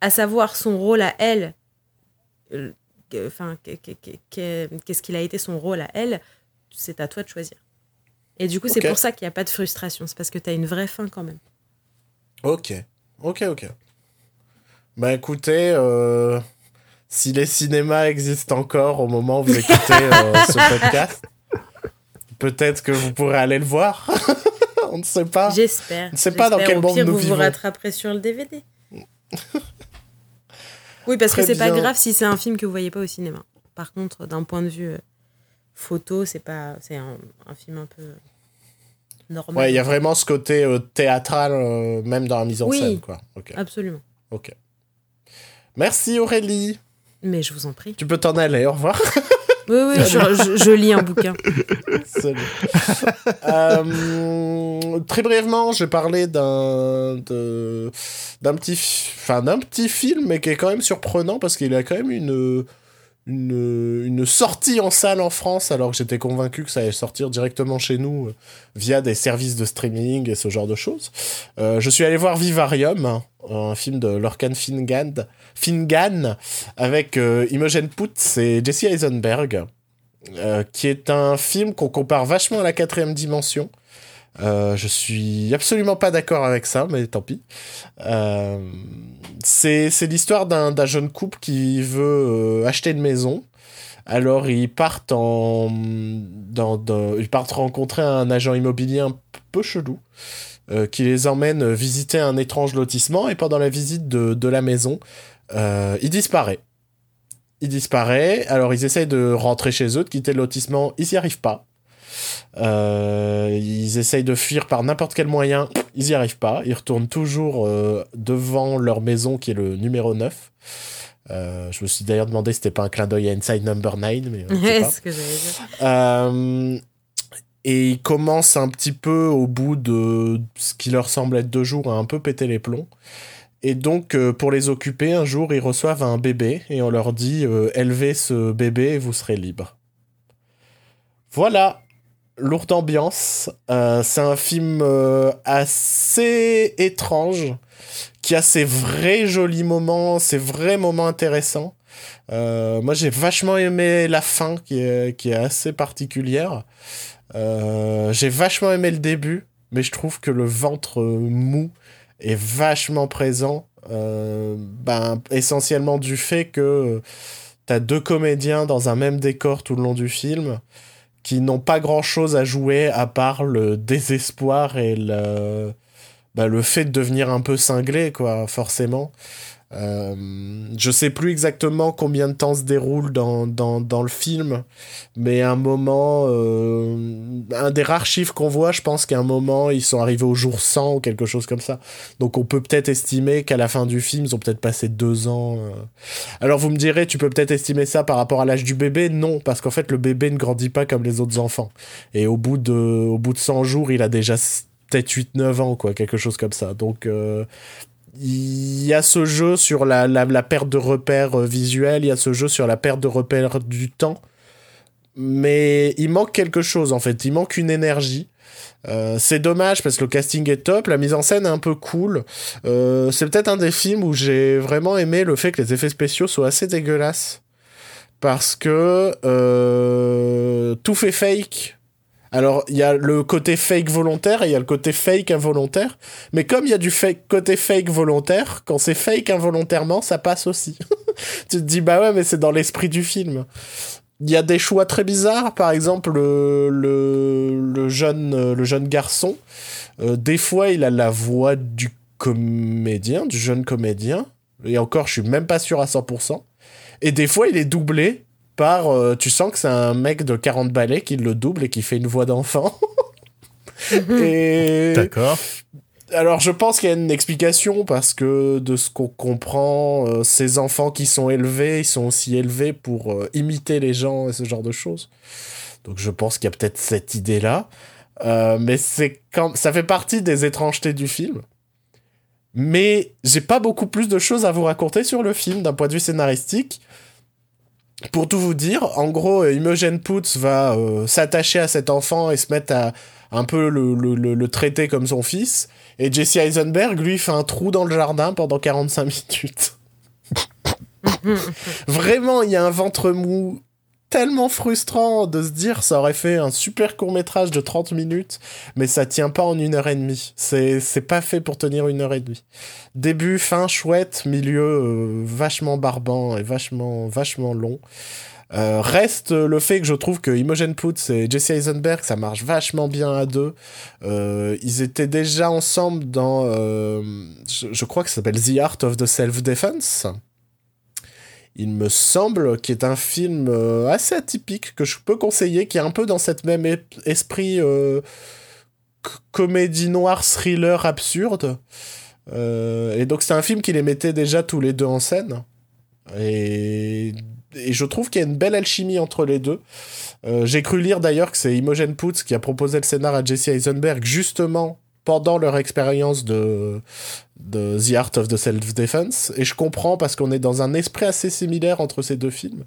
à savoir son rôle à elle, euh, enfin, que- que- que- que- qu'est-ce qu'il a été son rôle à elle, c'est à toi de choisir. Et du coup, c'est pour ça qu'il n'y a pas de frustration. C'est parce que t'as une vraie fin quand même. Ok, ok, ok. Bah écoutez, euh, si les cinémas existent encore au moment où vous écoutez euh, ce podcast, peut-être que vous pourrez aller le voir. On ne sait pas. J'espère. Ah. c'est pas dans quel monde pire, nous vous vivons. vous rattraperez sur le DVD. Oui, parce que c'est pas grave si c'est un film que vous voyez pas au cinéma. Par contre, d'un point de vue euh, photo, c'est pas, c'est un, un film un peu normal. Ouais, il y a vraiment ce côté euh, théâtral, euh, même dans la mise en Oui. scène, quoi. Ok, Absolument. ok. Merci Aurélie. Mais je vous en prie. Tu peux t'en aller, au revoir. Oui, oui, je, lis un bouquin. Euh, très brièvement, je vais parler d'un d'un petit, d'un petit film, mais qui est quand même surprenant parce qu'il a quand même une une, sortie en salle en France, alors que j'étais convaincu que ça allait sortir directement chez nous euh, via des services de streaming et ce genre de choses. Euh, je suis allé voir Vivarium, un film de Lorcan Fingan, Fingan avec euh, Imogen Poots et Jesse Eisenberg. Qui est un film qu'on compare vachement à la quatrième dimension. Euh, je suis absolument pas d'accord avec ça, mais tant pis. Euh, c'est l'histoire d'un jeune couple qui veut euh, acheter une maison. Alors ils partent rencontrer un agent immobilier un peu chelou qui les emmène visiter un étrange lotissement et pendant la visite de, de la maison, il disparaît il disparaît. Alors ils essayent de rentrer chez eux, de quitter le lotissement. Ils n'y arrivent pas. Euh, ils essayent de fuir par n'importe quel moyen. Ils n'y arrivent pas. Ils retournent toujours euh, devant leur maison qui est le numéro 9. Euh, je me suis d'ailleurs demandé si c'était pas un clin d'œil à Inside Number 9, mais je sais pas. que dire. Et ils commencent un petit peu au bout de ce qui leur semble être deux jours à un peu péter les plombs. Et donc, euh, pour les occuper, un jour, ils reçoivent un bébé et on leur dit euh, élevez ce bébé et vous serez libre. Voilà, lourde ambiance. Euh, c'est un film euh, assez étrange qui a ses vrais jolis moments, ses vrais moments intéressants. Euh, moi, j'ai vachement aimé la fin qui est, assez particulière. J'ai vachement aimé le début, mais je trouve que le ventre mou est vachement présent. ben, essentiellement du fait que t'as deux comédiens dans un même décor tout le long du film qui n'ont pas grand chose à jouer à part le désespoir et le, le fait de devenir un peu cinglé, quoi, forcément. Euh, je sais plus exactement combien de temps se déroule dans, dans, dans le film, mais un moment, euh, un des rares chiffres qu'on voit, je pense qu'à un moment, ils sont arrivés au jour 100 ou quelque chose comme ça. Donc on peut peut-être estimer qu'à la fin du film, ils ont peut-être passé deux ans. euh. Alors vous me direz, tu peux peut-être estimer ça par rapport à l'âge du bébé? Non, parce qu'en fait, le bébé ne grandit pas comme les autres enfants. Et au bout de, au bout de 100 jours, il a déjà peut-être 8-9 ans, quoi, quelque chose comme ça. Donc, euh, il y a ce jeu sur la, la, perte de repères euh, visuels, il y a ce jeu sur la perte de repères du temps. Mais il manque quelque chose, en fait. Il manque une énergie. Euh, c'est dommage parce que le casting est top, la mise en scène est un peu cool. Euh, c'est peut-être un des films où j'ai vraiment aimé le fait que les effets spéciaux soient assez dégueulasses. Parce que tout fait fake. Alors, il y a le côté fake volontaire et il y a le côté fake involontaire. Mais comme il y a du fake, côté fake volontaire, quand c'est fake involontairement, ça passe aussi. tu te dis, bah ouais, mais c'est dans l'esprit du film. Il y a des choix très bizarres. Par exemple, le, le, le jeune, le jeune garçon, euh, des fois, il a la voix du comédien, du jeune comédien. Et encore, je suis même pas sûr à 100%. Et des fois, il est doublé part, euh, tu sens que c'est un mec de 40 balais qui le double et qui fait une voix d'enfant. et D'accord. alors je pense qu'il y a une explication parce que de ce qu'on comprend, euh, ces enfants qui sont élevés, ils sont aussi élevés pour euh, imiter les gens et ce genre de choses. Donc je pense qu'il y a peut-être cette idée-là. Euh, mais c'est quand ça fait partie des étrangetés du film. Mais j'ai pas beaucoup plus de choses à vous raconter sur le film d'un point de vue scénaristique. Pour tout vous dire, en gros, euh, Imogen Poots va euh, s'attacher à cet enfant et se mettre à un peu le, le, traiter comme son fils. Et Jesse Eisenberg, lui, fait un trou dans le jardin pendant 45 minutes. Vraiment, il y a un ventre mou tellement frustrant de se dire ça aurait fait un super court métrage de 30 minutes, mais ça tient pas en une heure et demie. C'est, c'est pas fait pour tenir une heure et demie. Début, fin, chouette, milieu, euh, vachement barbant et vachement, vachement long. Euh, reste le fait que je trouve que Imogen Poots et Jesse Eisenberg, ça marche vachement bien à deux. Euh, ils étaient déjà ensemble dans, euh, je, je crois que ça s'appelle The Art of the Self-Defense il me semble, qui est un film euh, assez atypique que je peux conseiller, qui est un peu dans cette même esprit euh, comédie noire, thriller absurde. Euh, et donc c'est un film qui les mettait déjà tous les deux en scène. Et, et je trouve qu'il y a une belle alchimie entre les deux. J'ai cru lire d'ailleurs que c'est Imogen Poots qui a proposé le scénar à Jesse Eisenberg justement pendant leur expérience de, de The Art of the Self-Defense. Et je comprends parce qu'on est dans un esprit assez similaire entre ces deux films.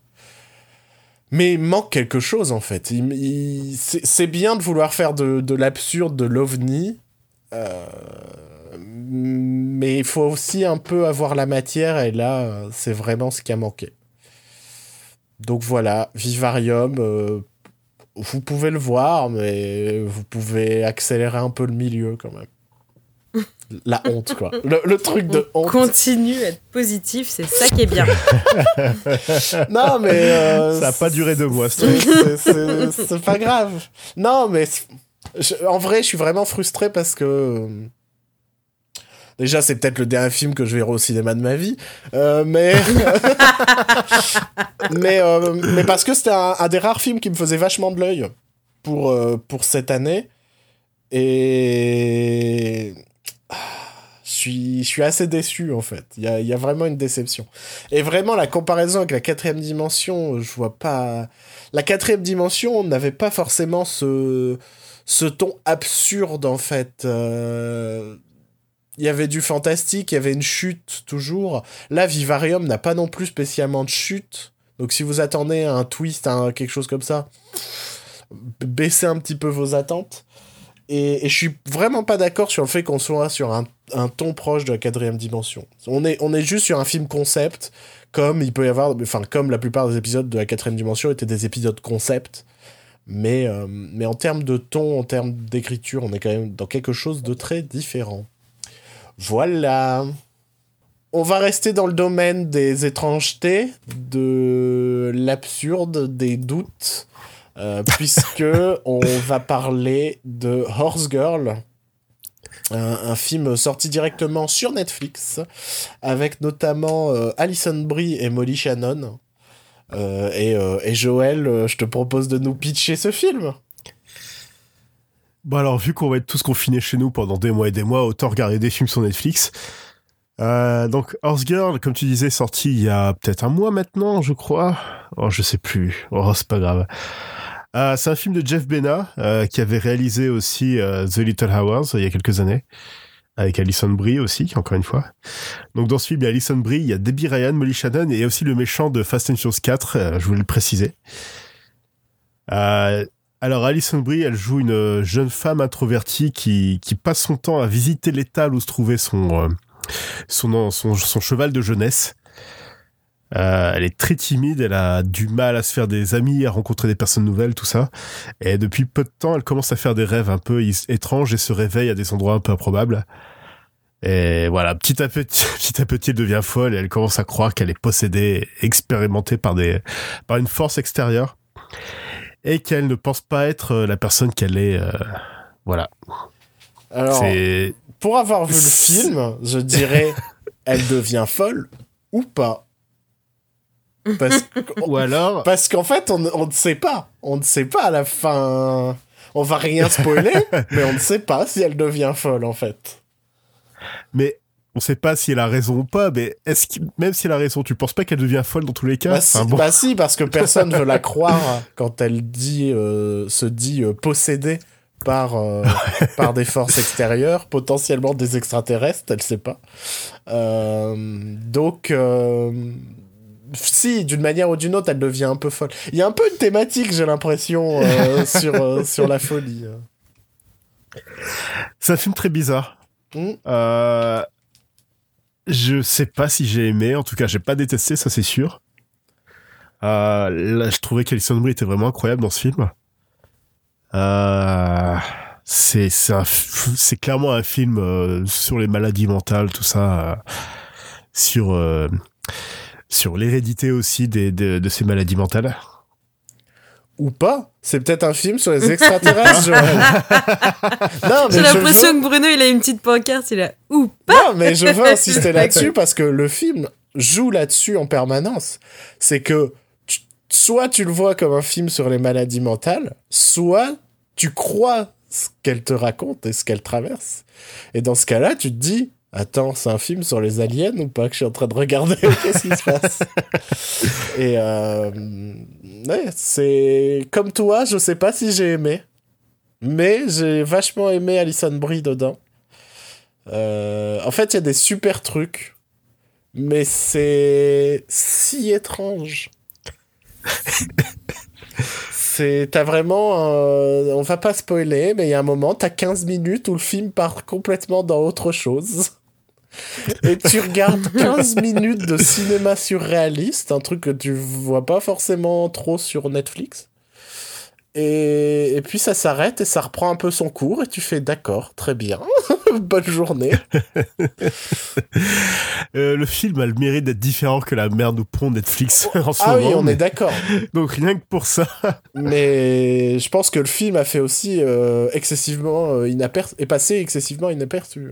Mais il manque quelque chose en fait. Il, c'est bien de vouloir faire de, de l'absurde, de l'ovni. Euh, mais il faut aussi un peu avoir la matière et là, c'est vraiment ce qui a manqué. Donc voilà, Vivarium, euh, vous pouvez le voir, mais vous pouvez accélérer un peu le milieu quand même. La honte, quoi. Le, le truc de honte. Continue à être positif, c'est ça qui est bien. non, mais. Euh, ça n'a pas duré deux mois, c'est pas grave. Non, mais. Je, en vrai, je suis vraiment frustré parce que. Déjà, c'est peut-être le dernier film que je verrai au cinéma de ma vie. Euh, mais. mais, euh, mais parce que c'était un, un, des rares films qui me faisait vachement de l'œil pour, euh, pour cette année. Et. Je suis, je suis assez déçu en fait. Il y a, vraiment une déception. Et vraiment, la comparaison avec la quatrième dimension, je vois pas. La quatrième dimension n'avait pas forcément ce, ton absurde en fait. Euh il y avait du fantastique, il y avait une chute toujours. Là, Vivarium n'a pas non plus spécialement de chute. Donc si vous attendez un twist, quelque chose comme ça, baissez un petit peu vos attentes. Et, et je suis vraiment pas d'accord sur le fait qu'on soit sur un, ton proche de la quatrième dimension. On est, on est juste sur un film concept, comme il peut y avoir, enfin comme la plupart des épisodes de la quatrième dimension étaient des épisodes concept. Mais, euh, mais en termes de ton, en termes d'écriture, on est quand même dans quelque chose de très différent. Voilà. On va rester dans le domaine des étrangetés, de l'absurde, des doutes, euh, puisque on va parler de Horse Girl, un, film sorti directement sur Netflix, avec notamment euh, Alison Brie et Molly Shannon. Euh, et, et, Joël, je te propose de nous pitcher ce film. Bon alors, vu qu'on va être tous confinés chez nous pendant des mois et des mois, autant regarder des films sur Netflix. Euh, donc, Horse Girl, comme tu disais, sorti il y a peut-être un mois maintenant, je crois. Oh, je sais plus. Oh, c'est pas grave. Euh, c'est un film de Jeff Bena, euh, qui avait réalisé aussi euh, The Little Hours il y a quelques années. Avec Alison Brie aussi, encore une fois. Donc dans ce film, il y a Alison Brie, il y a Debbie Ryan, Molly Shannon et aussi le méchant de Fast and Furious 4, je voulais le préciser. Euh, alors Alison Brie, elle joue une jeune femme introvertie qui, qui passe son temps à visiter l'étal où se trouvait euh, son, son, son, cheval de jeunesse. Euh, elle est très timide, elle a du mal à se faire des amis, à rencontrer des personnes nouvelles, tout ça. Et depuis peu de temps, elle commence à faire des rêves un peu étranges et se réveille à des endroits un peu improbables. Et voilà, petit à petit, petit à petit, elle devient folle et elle commence à croire qu'elle est possédée, expérimentée par des, par une force extérieure et qu'elle ne pense pas être la personne qu'elle est. Euh, voilà. Alors, pour avoir vu le film, je dirais, elle devient folle ou pas Parce, Ou alors, parce qu'en fait, on, on ne sait pas. On ne sait pas à la fin. On va rien spoiler, mais on ne sait pas si elle devient folle, en fait. mais on sait pas si elle a raison ou pas, mais est-ce que, même si elle a raison, tu penses pas qu'elle devient folle dans tous les cas? Bah, si, Enfin, bon. bah si, parce que personne veut la croire quand elle dit, euh, se dit euh, possédée par, euh, par des forces extérieures, potentiellement des extraterrestres, elle sait pas. Donc, si, d'une manière ou d'une autre, elle devient un peu folle. Il y a un peu une thématique, j'ai l'impression, euh, sur, euh, sur la folie. C'est un film très bizarre. Mm. Euh, je sais pas si j'ai aimé, en tout cas, j'ai pas détesté, ça c'est sûr. Euh, là, je trouvais qu'Alison Brie était vraiment incroyable dans ce film. C'est c'est clairement un film sur les maladies mentales, tout ça, sur sur l'hérédité aussi des, de, de ces maladies mentales. Ou pas C'est peut-être un film sur les extraterrestres, Joël. non, mais J'ai l'impression veux- que Bruno, il a une petite pancarte, il a ou pas. Non, mais je veux insister là-dessus parce que le film joue là-dessus en permanence. C'est que tu- soit tu le vois comme un film sur les maladies mentales, soit tu crois ce qu'elle te raconte et ce qu'elle traverse. Et dans ce cas-là, tu te dis, attends, c'est un film sur les aliens ou pas que je suis en train de regarder Qu'est-ce qui se passe? Et euh, ouais, c'est comme toi, je sais pas si j'ai aimé, mais j'ai vachement aimé Alison Brie dedans. Euh, en fait, il y a des super trucs, mais c'est si étrange. c'est t'as vraiment on va pas spoiler mais il y a un moment t'as 15 minutes où le film part complètement dans autre chose et tu regardes 15 minutes de cinéma surréaliste un truc que tu vois pas forcément trop sur Netflix et, et puis ça s'arrête et ça reprend un peu son cours et tu fais d'accord très bien bonne journée Euh, le film a le mérite d'être différent que la merde nous pond Netflix en ce ah oui moment. on mais- est d'accord Donc rien que pour ça. Mais je pense que le film a fait aussi euh, excessivement euh, inaperçu, est passé excessivement inaperçu.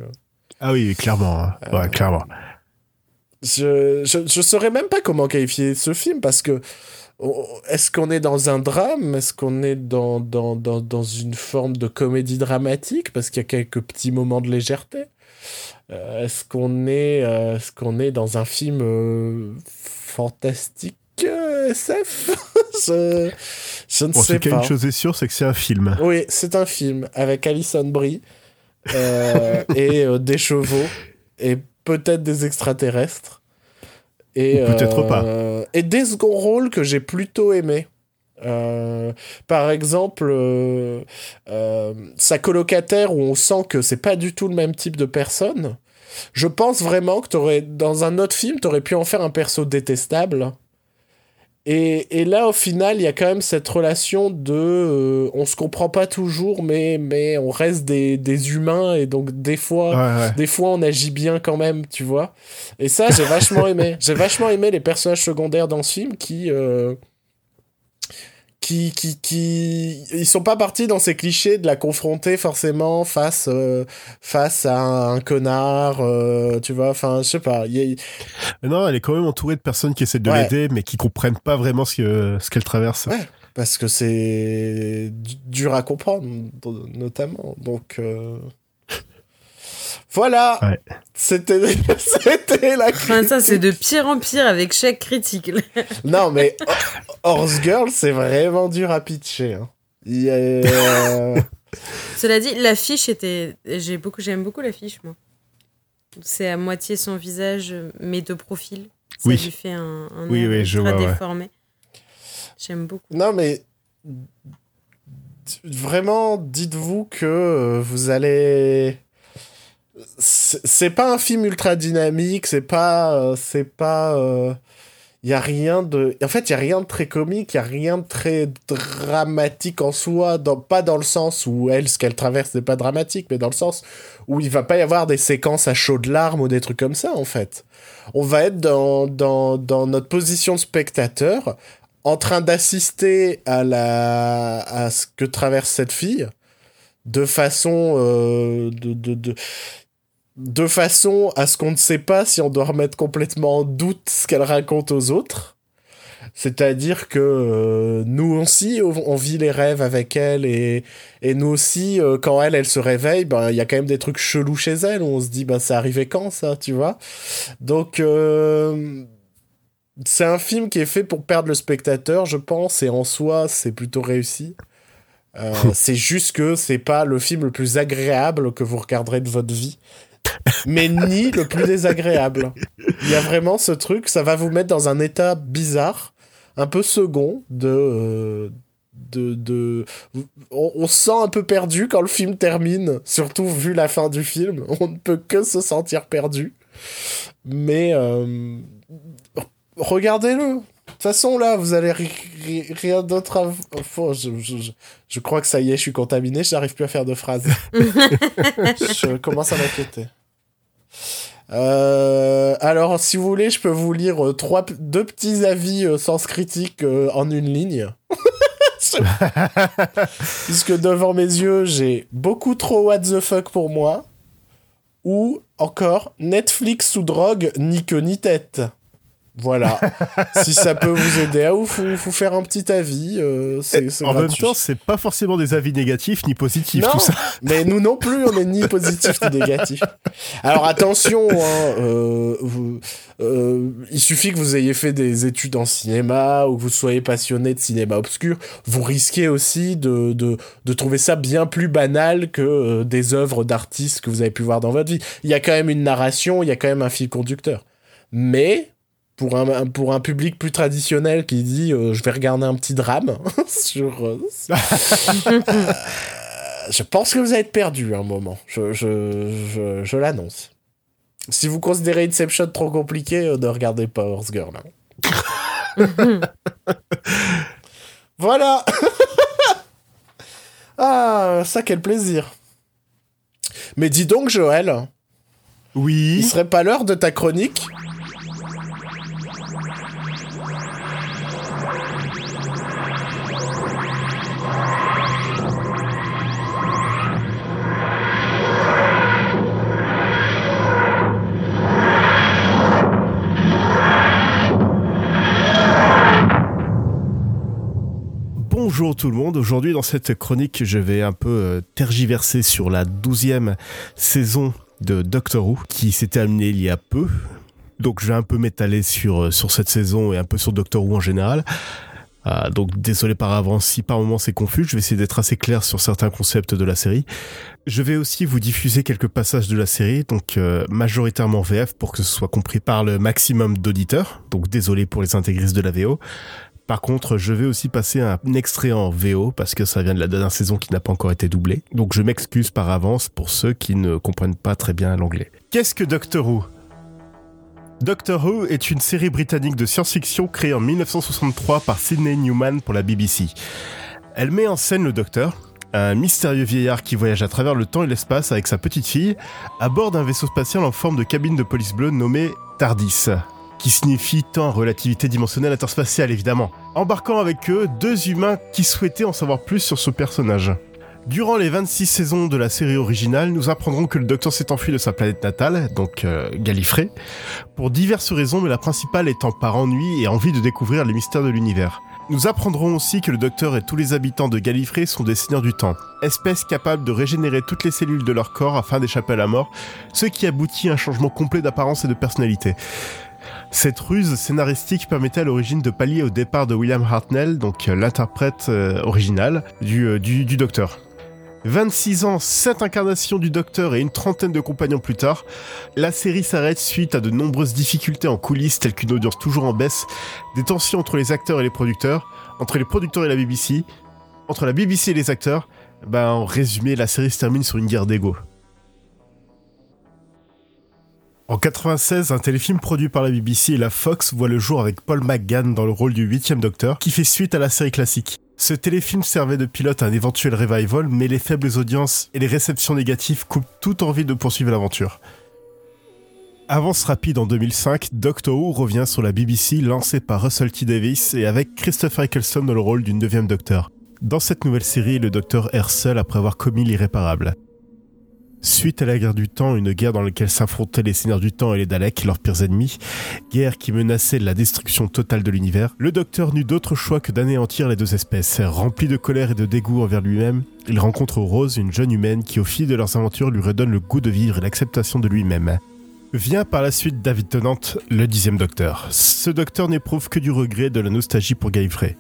Ah oui, clairement. hein. Ouais, clairement. Je, je, je saurais même pas comment qualifier ce film parce que est-ce qu'on est dans un drame? Est-ce qu'on est dans, dans, dans, dans une forme de comédie dramatique? Parce qu'il y a quelques petits moments de légèreté. Euh, est-ce qu'on est, euh, est-ce qu'on est dans un film euh, fantastique euh, SF je, je ne sais pas. une chose est sûre, c'est que c'est un film. Oui, c'est un film avec Alison Brie euh, et euh, des chevaux et peut-être des extraterrestres. Et, peut-être euh, Et des second rôles que j'ai plutôt aimés. Euh, par exemple, euh, euh, sa colocataire où on sent que c'est pas du tout le même type de personne. Je pense vraiment que t'aurais, dans un autre film, t'aurais pu en faire un perso détestable. Et, et là, au final, il y a quand même cette relation de. euh, on se comprend pas toujours, mais, mais on reste des, des humains, et donc des fois. Ouais, ouais. Des fois, on agit bien quand même, tu vois. Et ça, j'ai vachement aimé. J'ai vachement aimé les personnages secondaires dans ce film qui. euh, qui, qui, qui, ils sont pas partis dans ces clichés de la confronter forcément face, euh, face à un, un connard, euh, tu vois. Enfin, je sais pas. y a- non, elle est quand même entourée de personnes qui essaient de Ouais. l'aider, mais qui comprennent pas vraiment ce que- ce qu'elle traverse. Ouais. parce que c'est du- dur à comprendre, notamment. Donc. euh, Voilà, Ouais. c'était c'était la Enfin, ça, c'est de pire en pire avec chaque critique. Non, mais Horse Girl, c'est vraiment dur à pitcher. hein. Euh, Cela dit, l'affiche était. J'ai beaucoup, j'aime beaucoup l'affiche, moi. C'est à moitié son visage, mais de profil. Ça Oui. lui fait un, un Oui, oui, je vois, ouais. déformé. J'aime beaucoup. Non, mais vraiment, dites-vous que euh, vous allez. C'est pas un film ultra dynamique, c'est pas. euh, c'est pas. Il y a rien de. En fait, il y a rien de très comique, il y a rien de très dramatique en soi, dans... pas dans le sens où elle, ce qu'elle traverse n'est pas dramatique, mais dans le sens où il va pas y avoir des séquences à chaudes larmes ou des trucs comme ça, en fait. On va être dans, dans, dans notre position de spectateur, en train d'assister à, la... à ce que traverse cette fille, de façon. euh, de, de, de, de façon à ce qu'on ne sait pas si on doit remettre complètement en doute ce qu'elle raconte aux autres. C'est-à-dire que euh, nous aussi, on, vit les rêves avec elle et, et nous aussi, euh, quand elle, elle se réveille, ben il y a quand même des trucs chelous chez elle. Où on se dit, ben ça arrivait quand ça, tu vois? Donc euh, c'est un film qui est fait pour perdre le spectateur, je pense, et en soi, c'est plutôt réussi. c'est juste que c'est pas le film le plus agréable que vous regarderez de votre vie mais ni le plus désagréable. Il y a vraiment ce truc, ça va vous mettre dans un état bizarre, un peu second, de. Euh, de, de... On, se sent un peu perdu quand le film termine, surtout vu la fin du film. On ne peut que se sentir perdu. Mais euh, regardez-le. De toute façon, là, vous allez rien d'autre à... je, je, je, crois que ça y est, je suis contaminé, je n'arrive plus à faire de phrases. je commence à m'inquiéter. Euh, alors, si vous voulez, je peux vous lire euh, trois, deux petits avis euh, sens critique en une ligne. Puisque devant mes yeux, j'ai beaucoup trop what the fuck pour moi. Ou encore Netflix sous drogue, ni queue ni tête. Voilà. si ça peut vous aider à vous, vous faire un petit avis, euh, c'est En même temps, c'est pas forcément des avis négatifs ni positifs, tout ça. Mais nous non plus, on est ni positifs ni négatifs. Alors attention, hein, euh, euh, il suffit que vous ayez fait des études en cinéma ou que vous soyez passionné de cinéma obscur, vous risquez aussi de, de, de trouver ça bien plus banal que des œuvres d'artistes que vous avez pu voir dans votre vie. Il y a quand même une narration, il y a quand même un fil conducteur. Mais pour un, pour un public plus traditionnel qui dit euh, je vais regarder un petit drame sur. Euh, euh, je pense que vous allez être perdu un moment. Je, je, je, l'annonce. Si vous considérez Inception trop compliqué, ne regardez pas Horse Girl. Hein. voilà Ah, ça, quel plaisir Mais dis donc, Joël. Oui. Il serait pas l'heure de ta chronique Bonjour tout le monde, aujourd'hui dans cette chronique je vais un peu euh, tergiverser sur la douzième saison de Doctor Who qui s'est terminée il y a peu. Donc je vais un peu m'étaler sur, euh, sur cette saison et un peu sur Doctor Who en général. Euh, donc désolé par avance si par moment c'est confus, je vais essayer d'être assez clair sur certains concepts de la série. Je vais aussi vous diffuser quelques passages de la série, donc majoritairement VF pour que ce soit compris par le maximum d'auditeurs. Donc désolé pour les intégristes de la VO. Par contre, je vais aussi passer un extrait en VO parce que ça vient de la dernière saison qui n'a pas encore été doublée. Donc je m'excuse par avance pour ceux qui ne comprennent pas très bien l'anglais. Qu'est-ce que Doctor Who? Doctor Who est une série britannique de science-fiction créée en 1963 par Sidney Newman pour la BBC. Elle met en scène le Docteur, un mystérieux vieillard qui voyage à travers le temps et l'espace avec sa petite fille, à bord d'un vaisseau spatial en forme de cabine de police bleue nommé TARDIS qui signifie temps relativité dimensionnelle interspatiale évidemment, embarquant avec eux deux humains qui souhaitaient en savoir plus sur ce personnage. Durant les 26 saisons de la série originale, nous apprendrons que le Docteur s'est enfui de sa planète natale, donc euh, Gallifrey, pour diverses raisons, mais la principale étant par ennui et envie de découvrir les mystères de l'univers. Nous apprendrons aussi que le Docteur et tous les habitants de Gallifrey sont des seigneurs du temps, espèces capables de régénérer toutes les cellules de leur corps afin d'échapper à la mort, ce qui aboutit à un changement complet d'apparence et de personnalité. Cette ruse scénaristique permettait à l'origine de pallier au départ de William Hartnell, donc euh, l'interprète euh, original euh, du, du, Docteur. 26 ans, 7 incarnations du Docteur et une trentaine de compagnons plus tard, la série s'arrête suite à de nombreuses difficultés en coulisses telles qu'une audience toujours en baisse, des tensions entre les acteurs et les producteurs, entre les producteurs et la BBC, entre la BBC et les acteurs. Ben, en résumé, la série se termine sur une guerre d'ego. En 96, un téléfilm produit par la BBC et la Fox voit le jour avec Paul McGann dans le rôle du huitième Docteur, qui fait suite à la série classique. Ce téléfilm servait de pilote à un éventuel revival, mais les faibles audiences et les réceptions négatives coupent toute envie de poursuivre l'aventure. Avance rapide en 2005, Doctor Who revient sur la BBC lancée par Russell T. Davis et avec Christopher Eccleston dans le rôle du neuvième Docteur. Dans cette nouvelle série, le Docteur erre seul après avoir commis l'irréparable. Suite à la guerre du temps, une guerre dans laquelle s'affrontaient les seigneurs du temps et les Daleks, leurs pires ennemis, guerre qui menaçait la destruction totale de l'univers, le docteur n'eut d'autre choix que d'anéantir les deux espèces. Rempli de colère et de dégoût envers lui-même, il rencontre Rose, une jeune humaine qui au fil de leurs aventures lui redonne le goût de vivre et l'acceptation de lui-même. Vient par la suite David Tennant, le dixième docteur. Ce docteur n'éprouve que du regret, de la nostalgie pour Gallifrey.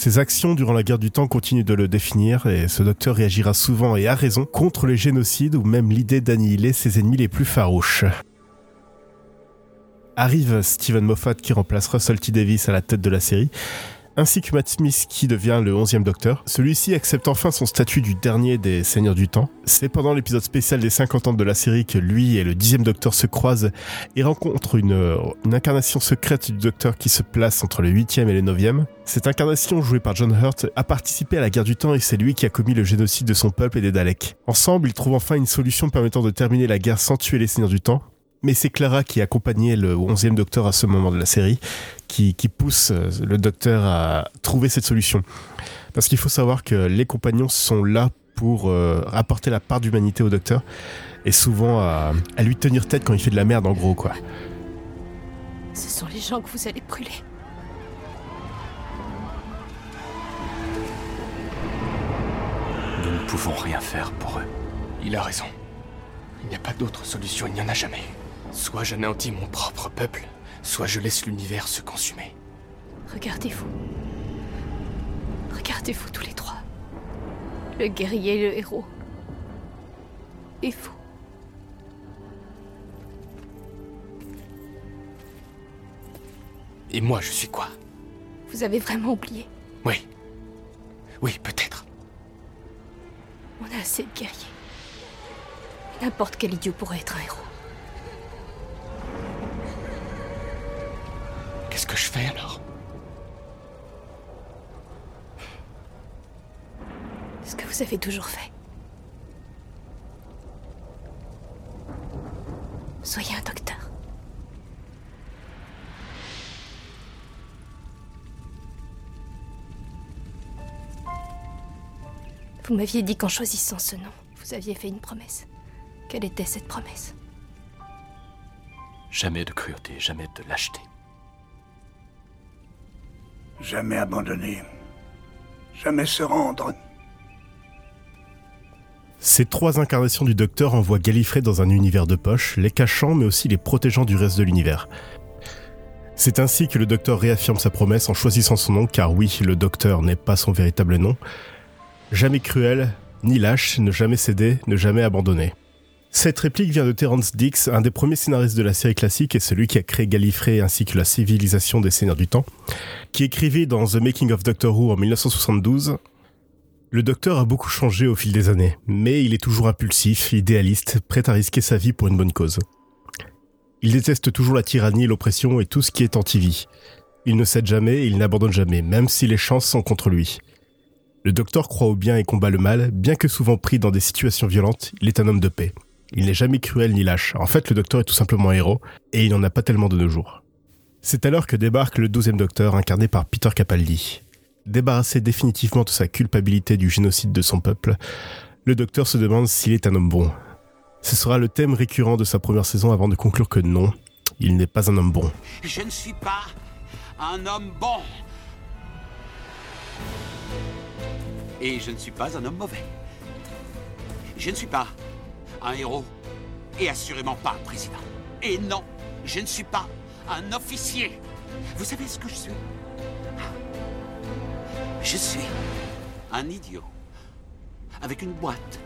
Ses actions durant la guerre du temps continuent de le définir et ce docteur réagira souvent et à raison contre les génocides ou même l'idée d'annihiler ses ennemis les plus farouches. Arrive Steven Moffat qui remplace Russell T. Davis à la tête de la série ainsi que Matt Smith qui devient le 11e docteur. Celui-ci accepte enfin son statut du dernier des Seigneurs du Temps. C'est pendant l'épisode spécial des 50 ans de la série que lui et le 10e docteur se croisent et rencontrent une, incarnation secrète du docteur qui se place entre le 8e et le 9e. Cette incarnation, jouée par John Hurt, a participé à la guerre du temps et c'est lui qui a commis le génocide de son peuple et des Daleks. Ensemble, ils trouvent enfin une solution permettant de terminer la guerre sans tuer les Seigneurs du Temps, mais c'est Clara qui accompagnait le 11e docteur à ce moment de la série qui, pousse euh, le docteur à trouver cette solution. Parce qu'il faut savoir que les compagnons sont là pour euh, apporter la part d'humanité au docteur et souvent à, à, lui tenir tête quand il fait de la merde en gros quoi. Ce sont les gens que vous allez brûler. Nous ne pouvons rien faire pour eux. Il a raison. Il n'y a pas d'autre solution, il n'y en a jamais. Soit j'anéantis mon propre peuple, soit je laisse l'univers se consumer. Regardez-vous. Regardez-vous tous les trois. Le guerrier et le héros. Et vous. Et moi, je suis quoi? Vous avez vraiment oublié? Oui. Oui, peut-être. On a assez de guerriers. N'importe quel idiot pourrait être un héros. Qu'est-ce que je fais alors? Ce que vous avez toujours fait. Soyez un docteur. Vous m'aviez dit qu'en choisissant ce nom, vous aviez fait une promesse. Quelle était cette promesse? Jamais de cruauté, jamais de lâcheté. Jamais abandonner. Jamais se rendre. Ces trois incarnations du Docteur envoient Gallifrey dans un univers de poche, les cachant mais aussi les protégeant du reste de l'univers. C'est ainsi que le Docteur réaffirme sa promesse en choisissant son nom, car oui, le Docteur n'est pas son véritable nom. Jamais cruel, ni lâche, ne jamais céder, ne jamais abandonner. Cette réplique vient de Terence Dix, un des premiers scénaristes de la série classique et celui qui a créé Gallifrey ainsi que la civilisation des Seigneurs du Temps, qui écrivait dans The Making of Doctor Who en 1972 Le Docteur a beaucoup changé au fil des années, mais il est toujours impulsif, idéaliste, prêt à risquer sa vie pour une bonne cause. Il déteste toujours la tyrannie, l'oppression et tout ce qui est anti-vie. Il ne cède jamais et il n'abandonne jamais, même si les chances sont contre lui. Le Docteur croit au bien et combat le mal, bien que souvent pris dans des situations violentes, il est un homme de paix. Il n'est jamais cruel ni lâche. En fait, le docteur est tout simplement un héros, et il n'en a pas tellement de nos jours. C'est alors que débarque le douzième docteur, incarné par Peter Capaldi. Débarrassé définitivement de sa culpabilité du génocide de son peuple, le docteur se demande s'il est un homme bon. Ce sera le thème récurrent de sa première saison avant de conclure que non, il n'est pas un homme bon. Je ne suis pas un homme bon. Et je ne suis pas un homme mauvais. Je ne suis pas un héros et assurément pas un président. Et non, je ne suis pas un officier. Vous savez ce que je suis? Je suis un idiot avec une boîte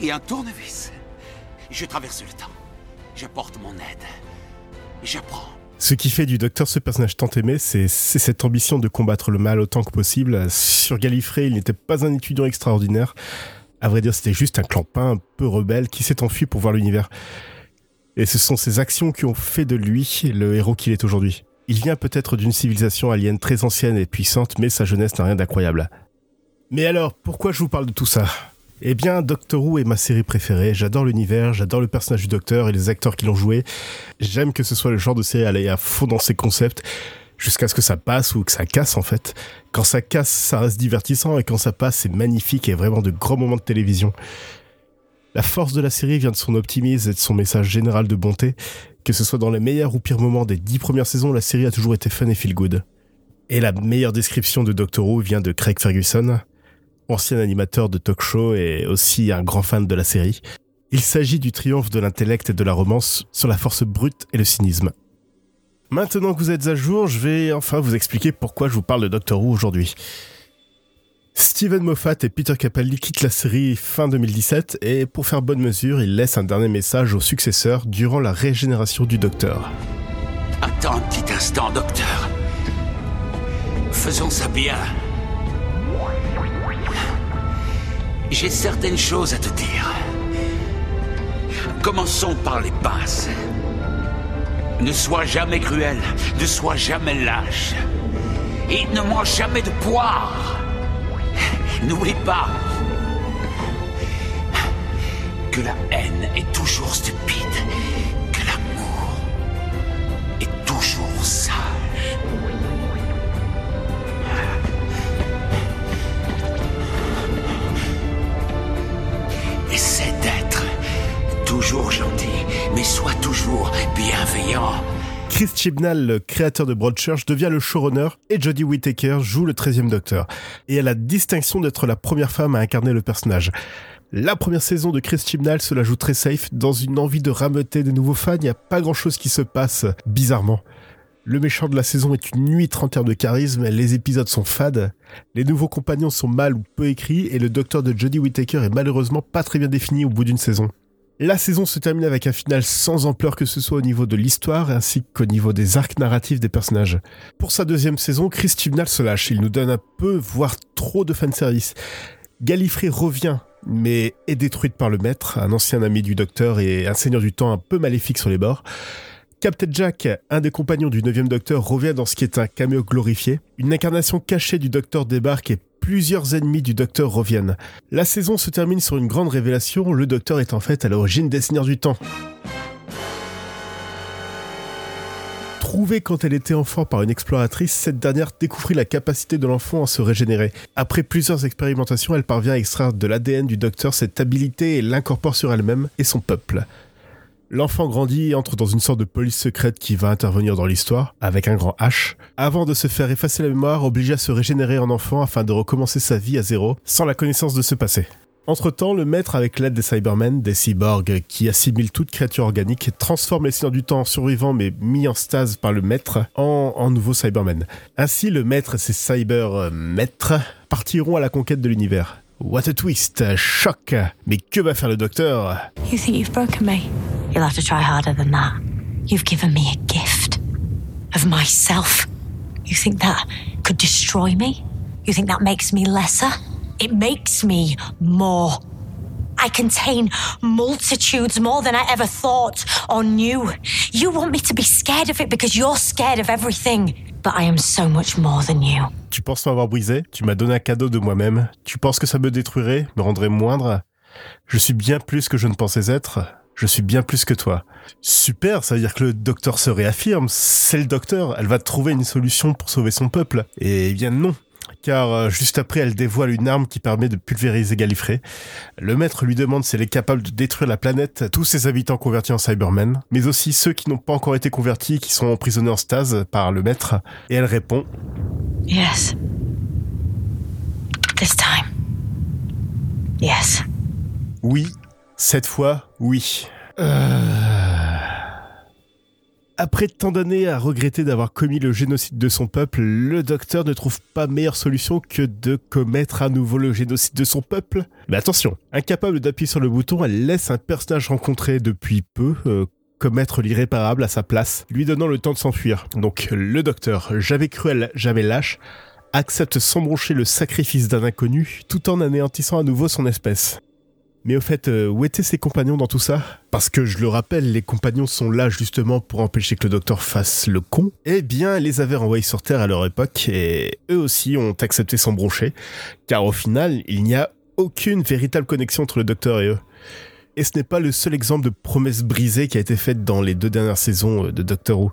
et un tournevis. Je traverse le temps. J'apporte mon aide. J'apprends. Ce qui fait du docteur ce personnage tant aimé, c'est cette ambition de combattre le mal autant que possible. Sur Gallifrey, il n'était pas un étudiant extraordinaire, à vrai dire, c'était juste un clampin un peu rebelle qui s'est enfui pour voir l'univers. Et ce sont ses actions qui ont fait de lui le héros qu'il est aujourd'hui. Il vient peut-être d'une civilisation alien très ancienne et puissante, mais sa jeunesse n'a rien d'incroyable. Mais alors, pourquoi je vous parle de tout ça? Eh bien, Doctor Who est ma série préférée. J'adore l'univers, j'adore le personnage du Docteur et les acteurs qui l'ont joué. J'aime que ce soit le genre de série à aller à fond dans ses concepts jusqu'à ce que ça passe ou que ça casse en fait. Quand ça casse, ça reste divertissant et quand ça passe, c'est magnifique et vraiment de grands moments de télévision. La force de la série vient de son optimisme et de son message général de bonté. Que ce soit dans les meilleurs ou pires moments des dix premières saisons, la série a toujours été fun et feel good. Et la meilleure description de Doctor Who vient de Craig Ferguson, ancien animateur de talk show et aussi un grand fan de la série. Il s'agit du triomphe de l'intellect et de la romance sur la force brute et le cynisme. Maintenant que vous êtes à jour, je vais enfin vous expliquer pourquoi je vous parle de Doctor Who aujourd'hui. Steven Moffat et Peter Capaldi quittent la série fin 2017 et pour faire bonne mesure, ils laissent un dernier message aux successeurs durant la régénération du Docteur. Attends un petit instant, docteur. Faisons ça bien. J'ai certaines choses à te dire. Commençons par les bases. Ne sois jamais cruel, ne sois jamais lâche. Et ne mange jamais de poire. N'oublie pas que la haine est toujours stupide, que l'amour est toujours sage. Essaie d'être toujours gentil, mais sois toujours bienveillant. Chris Chibnall, le créateur de Broadchurch, devient le showrunner et Jodie Whittaker joue le 13e Docteur. Et a la distinction d'être la première femme à incarner le personnage. La première saison de Chris Chibnall se la joue très safe, dans une envie de rameuter des nouveaux fans, il n'y a pas grand chose qui se passe, bizarrement. Le méchant de la saison est une nuit en termes de charisme, les épisodes sont fades, les nouveaux compagnons sont mal ou peu écrits, et le docteur de Jodie Whittaker est malheureusement pas très bien défini au bout d'une saison. La saison se termine avec un final sans ampleur que ce soit au niveau de l'histoire ainsi qu'au niveau des arcs narratifs des personnages. Pour sa deuxième saison, Chris Chibnall se lâche, il nous donne un peu, voire trop de fanservice. Gallifrey revient, mais est détruite par le maître, un ancien ami du docteur et un seigneur du temps un peu maléfique sur les bords. Captain Jack, un des compagnons du 9 Docteur, revient dans ce qui est un caméo glorifié. Une incarnation cachée du Docteur débarque et plusieurs ennemis du Docteur reviennent. La saison se termine sur une grande révélation, le Docteur est en fait à l'origine des Seigneurs du Temps. Trouvée quand elle était enfant par une exploratrice, cette dernière découvrit la capacité de l'enfant à se régénérer. Après plusieurs expérimentations, elle parvient à extraire de l'ADN du Docteur cette habilité et l'incorpore sur elle-même et son peuple. L'enfant grandit et entre dans une sorte de police secrète qui va intervenir dans l'histoire, avec un grand H, avant de se faire effacer la mémoire, obligé à se régénérer en enfant afin de recommencer sa vie à zéro, sans la connaissance de ce passé. Entre-temps, le maître, avec l'aide des Cybermen, des cyborgs qui assimilent toute créature organique, transforme les seigneurs du temps survivants mais mis en stase par le maître en, en nouveaux Cybermen. Ainsi, le maître et ses cyber-maîtres partiront à la conquête de l'univers. What a twist, choc. Mais que va faire le docteur You think you've broken me? You'll have to try harder than that. You've given me a gift of myself. You think that could destroy me? You think that makes me lesser? It makes me more. I contain multitudes more than I ever thought or knew. You want me to be scared of it because you're scared of everything. Tu penses m'avoir brisé? Tu m'as donné un cadeau de moi-même. Tu penses que ça me détruirait, me rendrait moindre? Je suis bien plus que je ne pensais être. Je suis bien plus que toi. Super, ça veut dire que le docteur se réaffirme. C'est le docteur. Elle va trouver une solution pour sauver son peuple. Et eh bien non. Car euh, juste après, elle dévoile une arme qui permet de pulvériser Gallifrey. Le maître lui demande si elle est capable de détruire la planète, tous ses habitants convertis en Cybermen, mais aussi ceux qui n'ont pas encore été convertis, qui sont emprisonnés en stase par le maître. Et elle répond Yes. This time. Yes. Oui, cette fois, oui. Euh... Après tant d'années à regretter d'avoir commis le génocide de son peuple, le docteur ne trouve pas meilleure solution que de commettre à nouveau le génocide de son peuple. Mais attention, incapable d'appuyer sur le bouton, elle laisse un personnage rencontré depuis peu euh, commettre l'irréparable à sa place, lui donnant le temps de s'enfuir. Donc le docteur, jamais cruel, jamais lâche, accepte sans broncher le sacrifice d'un inconnu tout en anéantissant à nouveau son espèce. Mais au fait, euh, où étaient ses compagnons dans tout ça? Parce que je le rappelle, les compagnons sont là justement pour empêcher que le docteur fasse le con. Eh bien, les avait renvoyés sur Terre à leur époque et eux aussi ont accepté son brochet, car au final, il n'y a aucune véritable connexion entre le docteur et eux. Et ce n'est pas le seul exemple de promesse brisée qui a été faite dans les deux dernières saisons euh, de Doctor Who.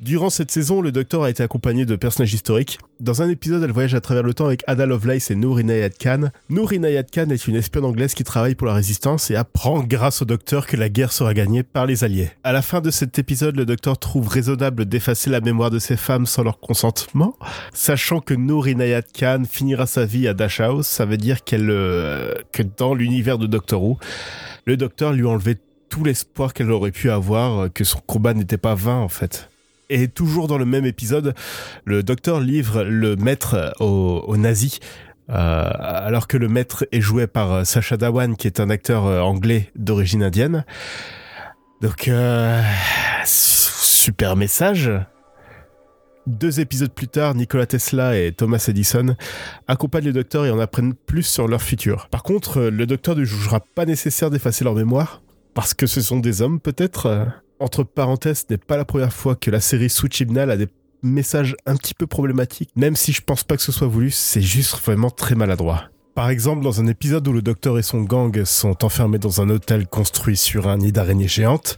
Durant cette saison, le docteur a été accompagné de personnages historiques. Dans un épisode, elle voyage à travers le temps avec Ada Lovelace et Noor Inayat Khan. Noor Inayat Khan est une espionne anglaise qui travaille pour la résistance et apprend grâce au docteur que la guerre sera gagnée par les alliés. À la fin de cet épisode, le docteur trouve raisonnable d'effacer la mémoire de ces femmes sans leur consentement. Sachant que Noor Inayat Khan finira sa vie à Dash ça veut dire qu'elle, euh, dans l'univers de Doctor Who, le docteur lui a enlevé tout l'espoir qu'elle aurait pu avoir, euh, que son combat n'était pas vain en fait. Et toujours dans le même épisode, le docteur livre le maître aux, nazis. Euh, alors que le maître est joué par euh, Sacha Dhawan, qui est un acteur anglais d'origine indienne. Donc, super message. Deux épisodes plus tard, Nikola Tesla et Thomas Edison accompagnent le docteur et en apprennent plus sur leur futur. Par contre, le docteur ne jugera pas nécessaire d'effacer leur mémoire, parce que ce sont des hommes peut-être entre parenthèses, n'est pas la première fois que la série Switch Hymnal a des messages un petit peu problématiques, même si je pense pas que ce soit voulu, c'est juste vraiment très maladroit. Par exemple, dans un épisode où le docteur et son gang sont enfermés dans un hôtel construit sur un nid d'araignée géante,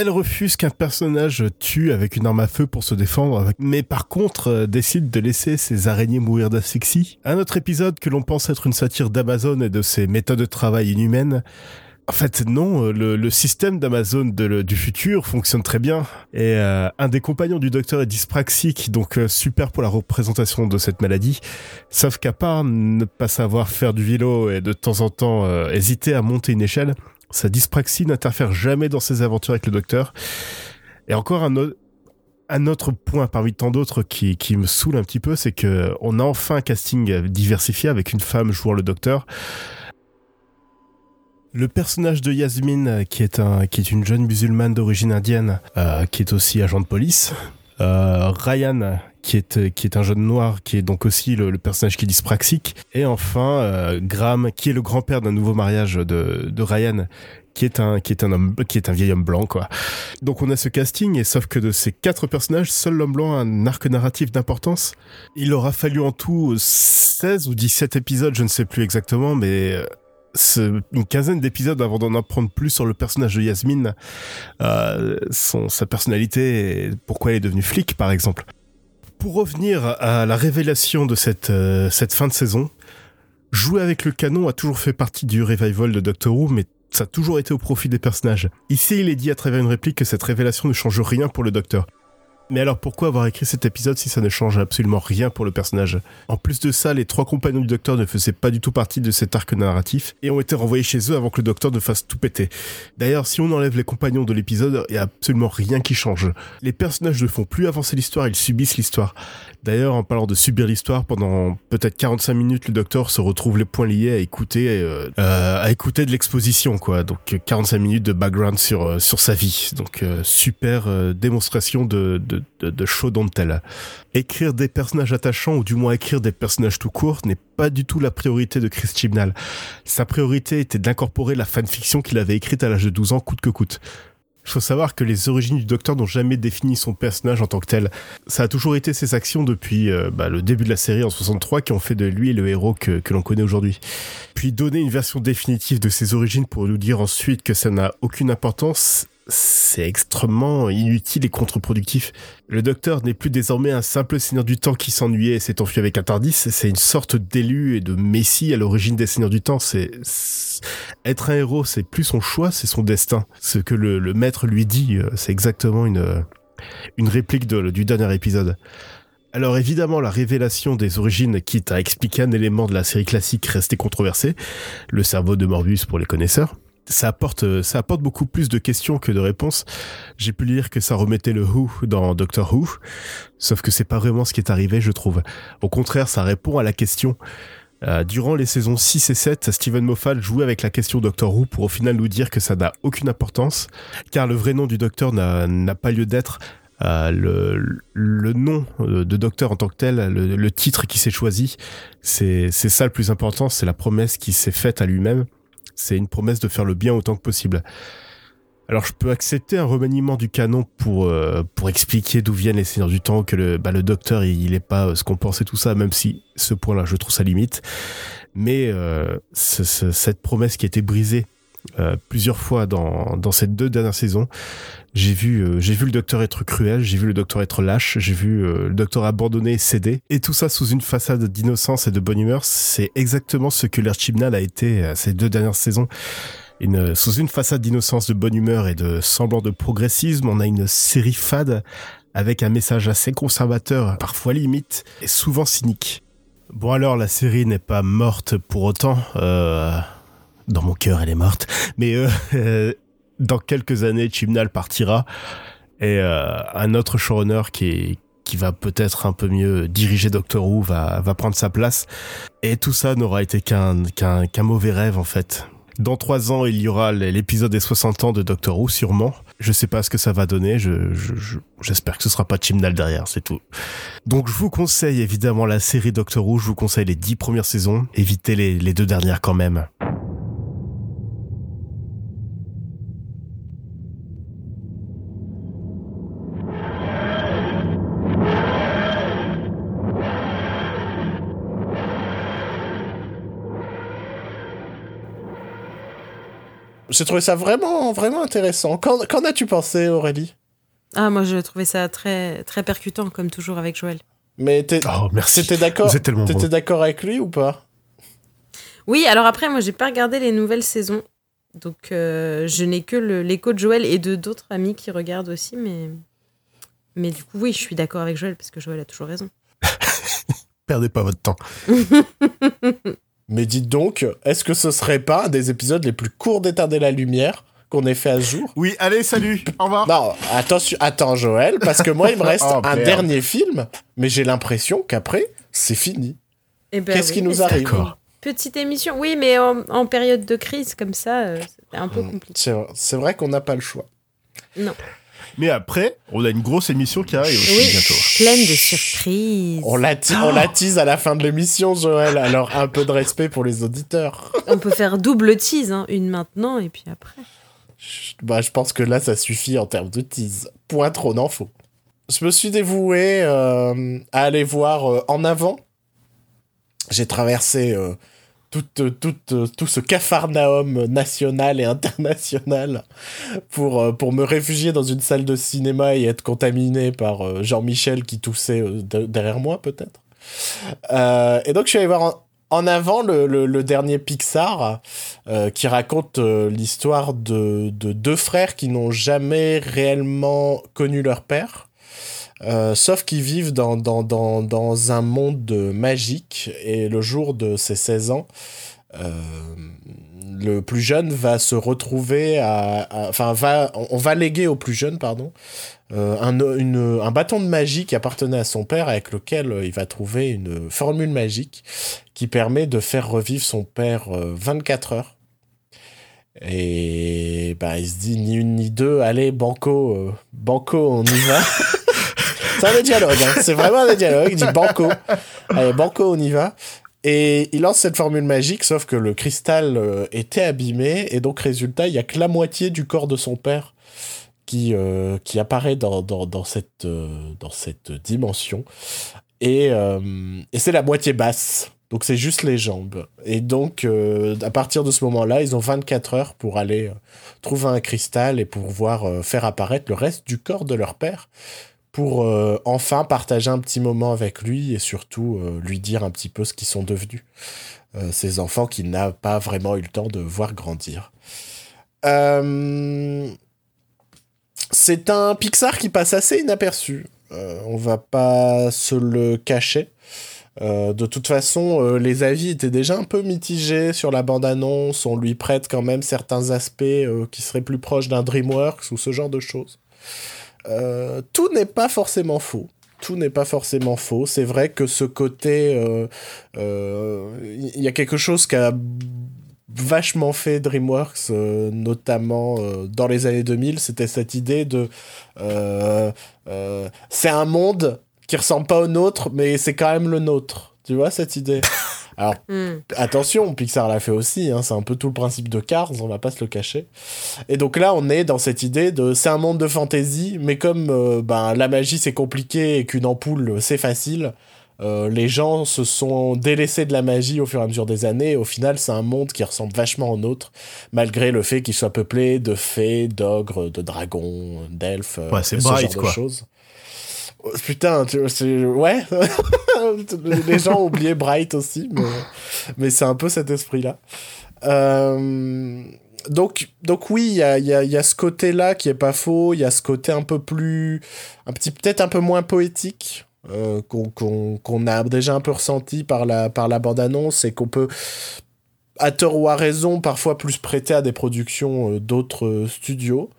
elle refuse qu'un personnage tue avec une arme à feu pour se défendre, mais par contre euh, décide de laisser ses araignées mourir d'asphyxie. Un autre épisode que l'on pense être une satire d'Amazon et de ses méthodes de travail inhumaines en fait, non, euh, le, système d'Amazon du futur fonctionne très bien. Et euh, un des compagnons du docteur est dyspraxique, donc euh, super pour la représentation de cette maladie. Sauf qu'à part ne pas savoir faire du vélo et de temps en temps hésiter à monter une échelle, sa dyspraxie n'interfère jamais dans ses aventures avec le docteur. Et encore un, autre point parmi tant d'autres qui, qui me saoule un petit peu, c'est que on a enfin un casting diversifié avec une femme jouant le docteur. Le personnage de Yasmine, euh, qui est, un, qui est une jeune musulmane d'origine indienne, euh, qui est aussi agent de police. Euh, Ryan, qui est, qui est un jeune noir, qui est donc aussi le, personnage qui est dyspraxique. Et enfin, Graham, qui est le grand-père d'un nouveau mariage de, de Ryan, qui est un qui est un homme qui est un vieil homme blanc quoi. Donc on a ce casting et sauf que de ces quatre personnages, seul l'homme blanc a un arc narratif d'importance. Il aura fallu en tout 16 ou 17 épisodes, je ne sais plus exactement mais une quinzaine d'épisodes avant d'en apprendre plus sur le personnage de Yasmine, euh, son, sa personnalité et pourquoi elle est devenue flic, par exemple. Pour revenir à la révélation de cette, euh, cette fin de saison, jouer avec le canon a toujours fait partie du revival de Doctor Who, mais ça a toujours été au profit des personnages. Ici, il est dit à travers une réplique que cette révélation ne change rien pour le Docteur. Mais alors pourquoi avoir écrit cet épisode si ça ne change absolument rien pour le personnage? En plus de ça, les trois compagnons du docteur ne faisaient pas du tout partie de cet arc narratif et ont été renvoyés chez eux avant que le docteur ne fasse tout péter. D'ailleurs, si on enlève les compagnons de l'épisode, il n'y a absolument rien qui change. Les personnages ne font plus avancer l'histoire, ils subissent l'histoire. D'ailleurs, en parlant de subir l'histoire, pendant peut-être 45 minutes, le docteur se retrouve les points liés à écouter, euh, euh, à écouter de l'exposition, quoi. Donc 45 minutes de background sur euh, sur sa vie. Donc super démonstration de, de de, de show. Écrire des personnages attachants, ou du moins écrire des personnages tout court, n'est pas du tout la priorité de Chris Chibnall. Sa priorité était d'incorporer la fanfiction qu'il avait écrite à l'âge de 12 ans coûte que coûte. Il faut savoir que les origines du Docteur n'ont jamais défini son personnage en tant que tel. Ça a toujours été ses actions depuis euh, bah, le début de la série en 63 qui ont fait de lui le héros que, que l'on connaît aujourd'hui. Puis donner une version définitive de ses origines pour nous dire ensuite que ça n'a aucune importance, c'est extrêmement inutile et contre-productif. Le docteur n'est plus désormais un simple seigneur du temps qui s'ennuyait et s'est enfui avec un Tardis, c'est une sorte d'élu et de messie à l'origine des seigneurs du temps. C'est être un héros, c'est plus son choix, c'est son destin. Ce que le, maître lui dit, euh, c'est exactement une une réplique du dernier épisode. Alors évidemment, la révélation des origines, quitte à expliquer un élément de la série classique, restait controversée, le cerveau de Morbius pour les connaisseurs ça apporte ça apporte beaucoup plus de questions que de réponses. J'ai pu lire que ça remettait le Who dans Doctor Who, sauf que c'est pas vraiment ce qui est arrivé, je trouve. Au contraire, ça répond à la question. Euh, durant les saisons 6 et 7, Steven Moffat jouait avec la question Doctor Who pour au final nous dire que ça n'a aucune importance, car le vrai nom du Docteur n'a pas lieu d'être. Euh, le, le, nom de Docteur en tant que tel, le, le titre qui s'est choisi, c'est ça le plus important, c'est la promesse qui s'est faite à lui-même c'est une promesse de faire le bien autant que possible. Alors je peux accepter un remaniement du canon pour euh, pour expliquer d'où viennent les seigneurs du temps, que le bah, le docteur il, est pas euh, ce qu'on pensait tout ça, même si ce point-là je trouve ça limite. Mais euh, cette promesse qui a été brisée euh, plusieurs fois dans, dans ces deux dernières saisons. J'ai vu, euh, vu le docteur être cruel, j'ai vu le docteur être lâche, j'ai vu euh, le docteur abandonner et céder. Et tout ça sous une façade d'innocence et de bonne humeur. C'est exactement ce que l'Archibnal a été ces deux dernières saisons. Sous une façade d'innocence, de bonne humeur et de semblant de progressisme, on a une série fade avec un message assez conservateur, parfois limite, et souvent cynique. Bon alors, la série n'est pas morte pour autant. Dans mon cœur, elle est morte. Mais euh, dans quelques années, Chibnall partira et euh, un autre showrunner qui qui va peut-être un peu mieux diriger Doctor Who va prendre sa place. Et tout ça n'aura été qu'un mauvais rêve en fait. Dans trois ans, il y aura l'épisode des 60 ans de Doctor Who, sûrement. Je sais pas ce que ça va donner. Je, j'espère que ce sera pas Chimnal derrière, c'est tout. Donc, je vous conseille évidemment la série Doctor Who. Je vous conseille les dix premières saisons. Évitez les, les deux dernières quand même. J'ai trouvé ça vraiment, vraiment intéressant. Qu'en, as-tu pensé, Aurélie? Ah, moi, j'ai trouvé ça très, très percutant, comme toujours avec Joël. Mais t'es, oh, merci. T'étais d'accord, t'étais d'accord avec lui ou pas? Oui, alors après, moi, j'ai pas regardé les nouvelles saisons. Donc, euh, je n'ai que l'écho de Joël et de d'autres amis qui regardent aussi. Mais, mais du coup, oui, je suis d'accord avec Joël, parce que Joël a toujours raison. Perdez pas votre temps. Mais dites donc, est-ce que ce serait pas un des épisodes les plus courts d'éteindre la lumière qu'on ait fait à ce jour? Oui, allez, salut, au revoir. Non, attention, attends Joël, parce que moi il me reste oh, un dernier film, mais j'ai l'impression qu'après c'est fini. Eh ben Qu'est-ce qui nous arrive? Petite émission, oui, mais en, période de crise comme ça, euh, c'est un peu hmm, compliqué. C'est vrai qu'on n'a pas le choix. Non. Mais après, on a une grosse émission qui arrive aussi oui, bientôt. Pleine de surprises. On la, on la tease à la fin de l'émission, Joël. Alors un peu de respect pour les auditeurs. On peut faire double tease, hein. une maintenant et puis après. Bah, je pense que là, ça suffit en termes de tease. Point trop d'infos. Je me suis dévoué euh, à aller voir euh, en avant. J'ai traversé euh, tout, tout, tout ce cafarnaum national et international pour, euh, pour me réfugier dans une salle de cinéma et être contaminé par euh, Jean-Michel qui toussait euh, derrière moi, peut-être. et donc, je suis allé voir en, avant le, le, dernier Pixar qui raconte l'histoire de, de deux frères qui n'ont jamais réellement connu leur père. Euh, sauf qu'ils vivent dans, dans, dans, dans, un monde magique et le jour de ses 16 ans, euh, le plus jeune va se retrouver à, enfin va on va léguer au plus jeune pardon euh, un, une, un bâton de magie qui appartenait à son père avec lequel il va trouver une formule magique qui permet de faire revivre son père 24 heures. Et bah il se dit ni une ni deux allez banco banco on y va C'est un dialogue, hein. c'est vraiment un dialogue. Il dit Banco. Allez, Banco, on y va. Et il lance cette formule magique, sauf que le cristal euh, était abîmé, et donc résultat, il y a que la moitié du corps de son père qui, euh, apparaît euh, dans cette dimension. Et, et c'est la moitié basse. Donc c'est juste les jambes. Et donc, à partir de ce moment-là, ils ont 24 heures pour aller trouver un cristal et pour pouvoir faire apparaître le reste du corps de leur père pour euh, enfin partager un petit moment avec lui et surtout euh, lui dire un petit peu ce qu'ils sont devenus. Euh, ces enfants qu'il n'a pas vraiment eu le temps de voir grandir. C'est un Pixar qui passe assez inaperçu. on va pas se le cacher. de toute façon, les avis étaient déjà un peu mitigés sur la bande-annonce. On lui prête quand même certains aspects qui seraient plus proches d'un DreamWorks ou ce genre de choses. Euh, tout n'est pas forcément faux. Tout n'est pas forcément faux. C'est vrai que ce côté, il euh, euh, y a quelque chose qui a vachement fait DreamWorks, notamment dans les années 2000, c'était cette idée de c'est un monde qui ressemble pas au nôtre, mais c'est quand même le nôtre. Tu vois cette idée? alors, hmm. attention, Pixar l'a fait aussi, hein, c'est un peu tout le principe de Cars, on va pas se le cacher. Et donc là, on est dans cette idée de c'est un monde de fantasy, mais comme euh, ben, la magie c'est compliqué et qu'une ampoule c'est facile, Euh, les gens se sont délaissés de la magie au fur et à mesure des années. Au final, c'est un monde qui ressemble vachement au nôtre, malgré le fait qu'il soit peuplé de fées, d'ogres, de dragons, d'elfes, Ouais, c'est et ce Bright, genre quoi. de choses. Oh, Putain, tu- c'est ouais. les gens ont oublié Bright aussi, mais, c'est un peu cet esprit-là. Euh, donc, donc oui, il y a, ce côté-là qui est pas faux. Il y a ce côté un peu plus, un petit peut-être un peu moins poétique euh, qu'on a déjà un peu ressenti par la par la bande-annonce et qu'on peut à tort ou à raison parfois plus prêter à des productions euh, d'autres studios.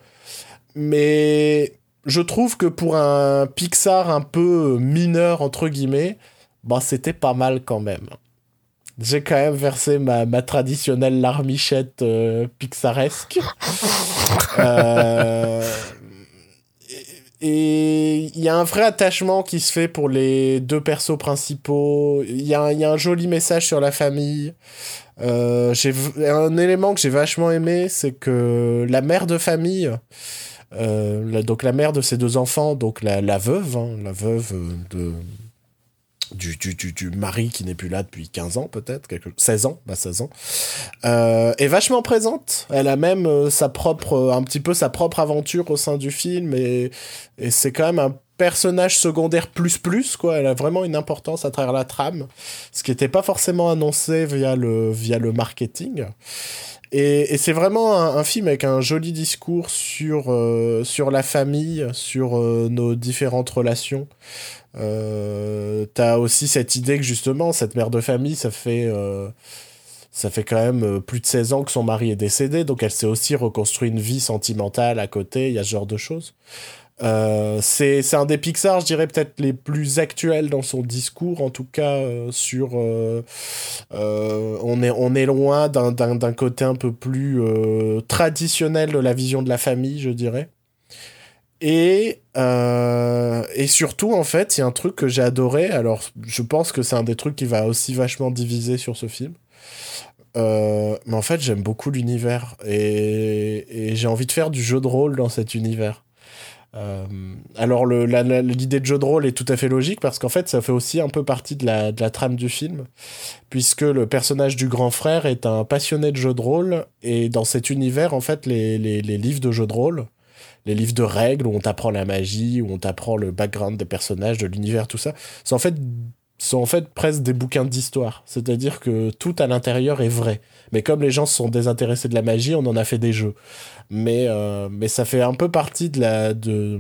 Mais je trouve que pour un Pixar un peu mineur entre guillemets, bah c'était pas mal quand même. J'ai quand même versé ma, ma traditionnelle larmichette euh, pixaresque. Euh, et il y a un vrai attachement qui se fait pour les deux persos principaux. Il y, a un- il y a un joli message sur la famille. Euh, j'ai un élément que j'ai vachement aimé, c'est que la mère de famille, euh, la- donc la mère de ses deux enfants, donc la, la veuve, hein, la veuve de, du, du, du, du mari qui n'est plus là depuis 15 ans peut-être, quelque... 16 ans, bah 16 ans, euh, est vachement présente. Elle a même euh, sa propre, euh, un petit peu sa propre aventure au sein du film et, et c'est quand même un personnage secondaire plus plus quoi. Elle a vraiment une importance à travers la trame, ce qui n'était pas forcément annoncé via le via le marketing. Et, et c'est vraiment un, un film avec un joli discours sur, sur la famille, sur nos différentes relations. Euh, T'as aussi cette idée que justement, cette mère de famille, ça fait, euh, ça fait quand même euh, plus de 16 ans que son mari est décédé, donc elle s'est aussi reconstruit une vie sentimentale à côté, il y a ce genre de choses. Euh, c'est un des Pixar, je dirais, peut-être les plus actuels dans son discours, en tout cas euh, sur... euh, euh, on, est, on est loin d'un côté un peu plus euh, traditionnel de la vision de la famille, je dirais. Et, euh, et surtout, en fait, il y a un truc que j'ai adoré. Alors, je pense que c'est un des trucs qui va aussi vachement diviser sur ce film. Euh, mais en fait, j'aime beaucoup l'univers. Et, et j'ai envie de faire du jeu de rôle dans cet univers. Euh, alors, l'idée de jeu de rôle est tout à fait logique parce qu'en fait, ça fait aussi un peu partie de la, trame du film. Puisque le personnage du grand frère est un passionné de jeu de rôle. Et dans cet univers, en fait, les, livres de jeux de rôle les livres de règles où on t'apprend la magie, où on t'apprend le background des personnages, de l'univers, tout ça, fait sont en fait presque des bouquins d'histoire. C'est-à-dire que tout à l'intérieur est vrai. Mais comme les gens sont désintéressés de la magie, on en a fait des jeux. Mais, euh, ça fait un peu partie de, la, de,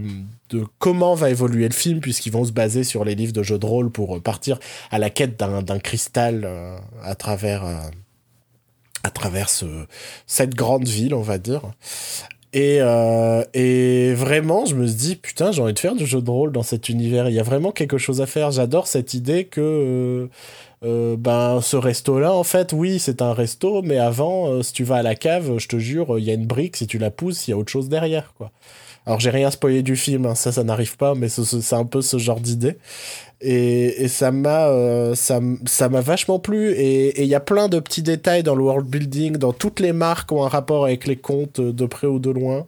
comment va évoluer le film, puisqu'ils vont se baser sur les livres de jeux de rôle pour partir à la quête d'un cristal euh, à travers, euh, à travers ce- cette grande ville, on va dire. Et, euh, et vraiment, je me suis dit, putain, j'ai envie de faire du jeu de rôle dans cet univers. Il y a vraiment quelque chose à faire. J'adore cette idée que euh, euh, ben, ce resto-là, en fait, oui, c'est un resto, mais avant, si tu vas à la cave, je te jure, il y a une brique, si tu la pousses, il y a autre chose derrière, quoi. Alors, j'ai rien spoilé du film, hein, ça, ça n'arrive pas, mais ce- ce- c'est un peu ce genre d'idée. Et, et ça m'a euh, ça, m'a vachement plu. Et il y a plein de petits détails dans le world building dans toutes les marques ont un rapport avec les contes de près ou de loin.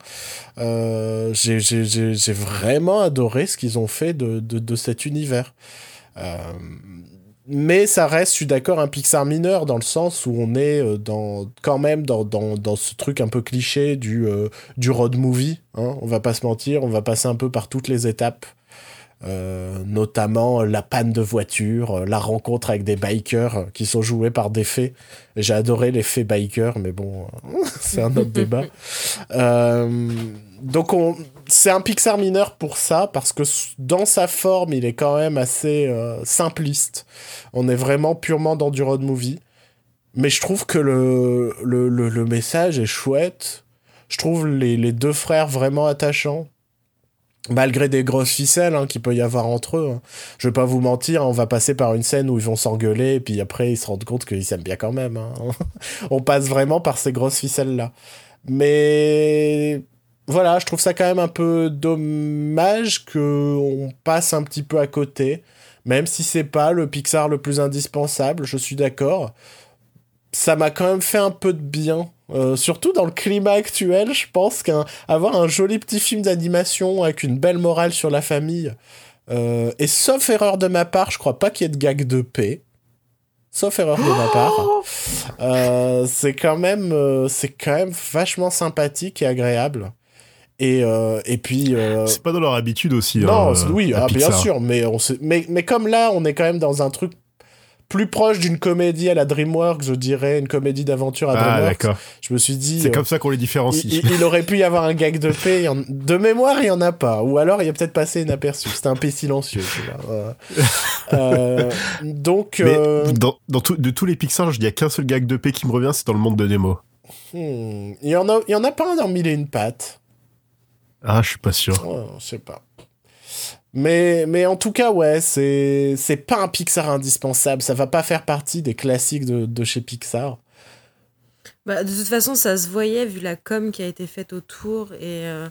Euh, j'ai vraiment adoré ce qu'ils ont fait de, de, de cet univers. Euh, mais ça reste, je suis d'accord, un Pixar mineur dans le sens où on est euh, dans, quand même dans, dans, dans ce truc un peu cliché du, euh, du road movie. Hein, on va pas se mentir, on va passer un peu par toutes les étapes. Euh, notamment la panne de voiture, la rencontre avec des bikers qui sont joués par des fées. J'ai adoré les fées bikers, mais bon, c'est un autre débat. Euh, donc on, c'est un Pixar mineur pour ça, parce que dans sa forme, il est quand même assez euh, simpliste. On est vraiment purement dans du road movie. Mais je trouve que le, message est chouette. Je trouve les, les deux frères vraiment attachants. Malgré des grosses ficelles hein, qu'il peut y avoir entre eux. hein. Je vais pas vous mentir, on va passer par une scène où ils vont s'engueuler, et puis après ils se rendent compte qu'ils s'aiment bien quand même. hein. on passe vraiment par ces grosses ficelles-là. Mais voilà, je trouve ça quand même un peu dommage qu'on passe un petit peu à côté. Même si c'est pas le Pixar le plus indispensable, je suis d'accord. Ça m'a quand même fait un peu de bien. Euh, surtout dans le climat actuel, je pense qu'avoir un, joli petit film d'animation avec une belle morale sur la famille, Euh, et sauf erreur de ma part, je crois pas qu'il y ait de gag de paix. Sauf erreur de ma part. Euh, c'est quand même, c'est quand même vachement sympathique et agréable. Et, euh, et puis. euh, C'est pas dans leur habitude aussi. non, hein, oui, ah, bien sûr, mais, on mais, mais comme là, on est quand même dans un truc plus proche d'une comédie à la DreamWorks, je dirais, une comédie d'aventure à Ah, DreamWorks. d'accord. Je me suis dit. C'est euh, comme ça qu'on les différencie. il- il aurait pu y avoir un gag de paix. en- De mémoire, il n'y en a pas. Ou alors, il a peut-être passé inaperçu. C'était un paix silencieux. Euh, euh, donc, dans, dans tout- de tous les Pixar, il y a qu'un seul gag de paix qui me revient, c'est dans le monde de Nemo. hmm, il y en a, il y en a pas un dans Mille et une pattes. Ah, je suis pas sûr. Ouais, je sais pas. Mais, mais en tout cas, ouais, c'est, c'est pas un Pixar indispensable. Ça va pas faire partie des classiques de, de chez Pixar. Bah, de toute façon, ça se voyait vu la com qui a été faite autour. Et euh,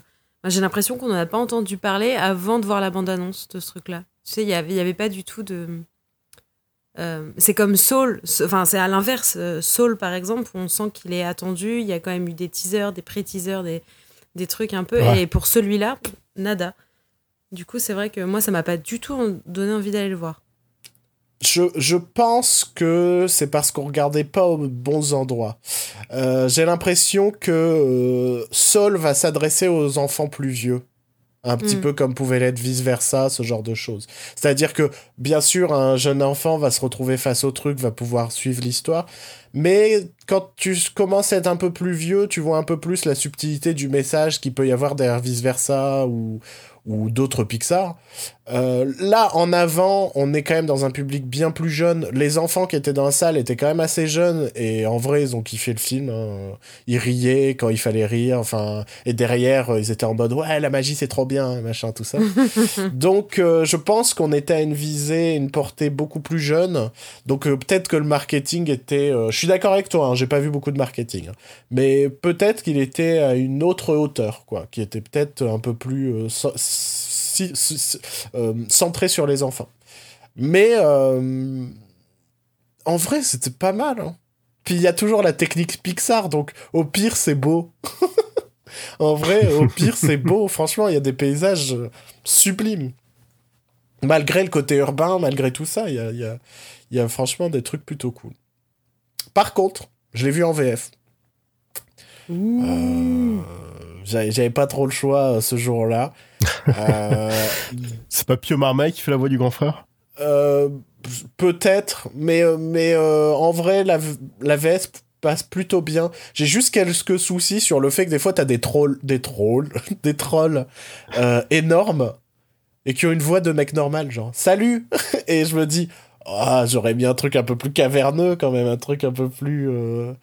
moi, j'ai l'impression qu'on n'en a pas entendu parler avant de voir la bande-annonce de ce truc-là. Tu sais, il n'y avait, il y avait pas du tout de. euh, c'est comme Soul, enfin c'est à l'inverse. Euh, Soul par exemple, on sent qu'il est attendu. Il y a quand même eu des teasers, des pré-teasers, des, des trucs un peu. Ouais. Et pour celui-là, nada. Du coup, c'est vrai que moi, ça m'a pas du tout donné envie d'aller le voir. Je, je pense que c'est parce qu'on regardait pas aux bons endroits. Euh, J'ai l'impression que euh, Sol va s'adresser aux enfants plus vieux. Un petit Mm. peu comme pouvait l'être vice-versa, ce genre de choses. C'est-à-dire que, bien sûr, un jeune enfant va se retrouver face au truc, va pouvoir suivre l'histoire. Mais quand tu commences à être un peu plus vieux, tu vois un peu plus la subtilité du message qu'il peut y avoir derrière vice-versa ou, ou d'autres Pixar. Euh, là, en avant, on est quand même dans un public bien plus jeune. Les enfants qui étaient dans la salle étaient quand même assez jeunes et en vrai, ils ont kiffé le film. hein. Ils riaient quand il fallait rire. Enfin, et derrière, euh, ils étaient en mode ouais, la magie c'est trop bien, machin, tout ça. Donc, euh, je pense qu'on était à une visée, une portée beaucoup plus jeune. Donc, euh, peut-être que le marketing était. je suis d'accord avec toi. Hein, J'ai pas vu beaucoup de marketing, hein. mais peut-être qu'il était à une autre hauteur, quoi, qui était peut-être un peu plus si- si- centré sur les enfants. Mais euh, en vrai, c'était pas mal. hein. Puis il y a toujours la technique Pixar, donc au pire, c'est beau. en vrai, au pire, c'est beau. Franchement, il y a des paysages euh, sublimes. Malgré le côté urbain, malgré tout ça, il y a, y a- y a franchement des trucs plutôt cool. Par contre, je l'ai vu en VF. Euh, J'avais pas trop le choix euh, ce jour-là. Euh, C'est pas Pio Marmaille qui fait la voix du grand frère? Euh, Peut-être, mais, euh, mais en vrai, la, la VS passe plutôt bien. J'ai juste quelques soucis sur le fait que des fois, t'as des trolls, des trolls, des trolls euh, énormes et qui ont une voix de mec normal, genre salut Et je me dis, ah, j'aurais mis un truc un peu plus caverneux quand même, un truc un peu plus. euh,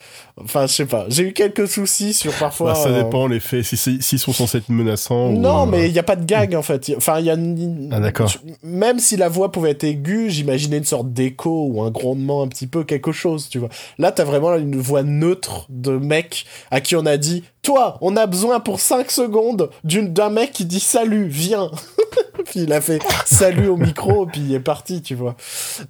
Enfin, je sais pas. J'ai eu quelques soucis sur parfois. Bah, Ça euh, dépend, les faits, si s'ils sont censés être menaçants. non, euh, mais il n'y a pas de gag en fait. Enfin, il y a. une- Ah, d'accord. Même si la voix pouvait être aiguë, j'imaginais une sorte d'écho ou un grondement un petit peu, quelque chose, tu vois. Là, t'as vraiment une voix neutre de mec à qui on a dit Toi, on a besoin pour 5 secondes d'un mec qui dit salut, viens. puis il a fait salut au micro, puis il est parti, tu vois.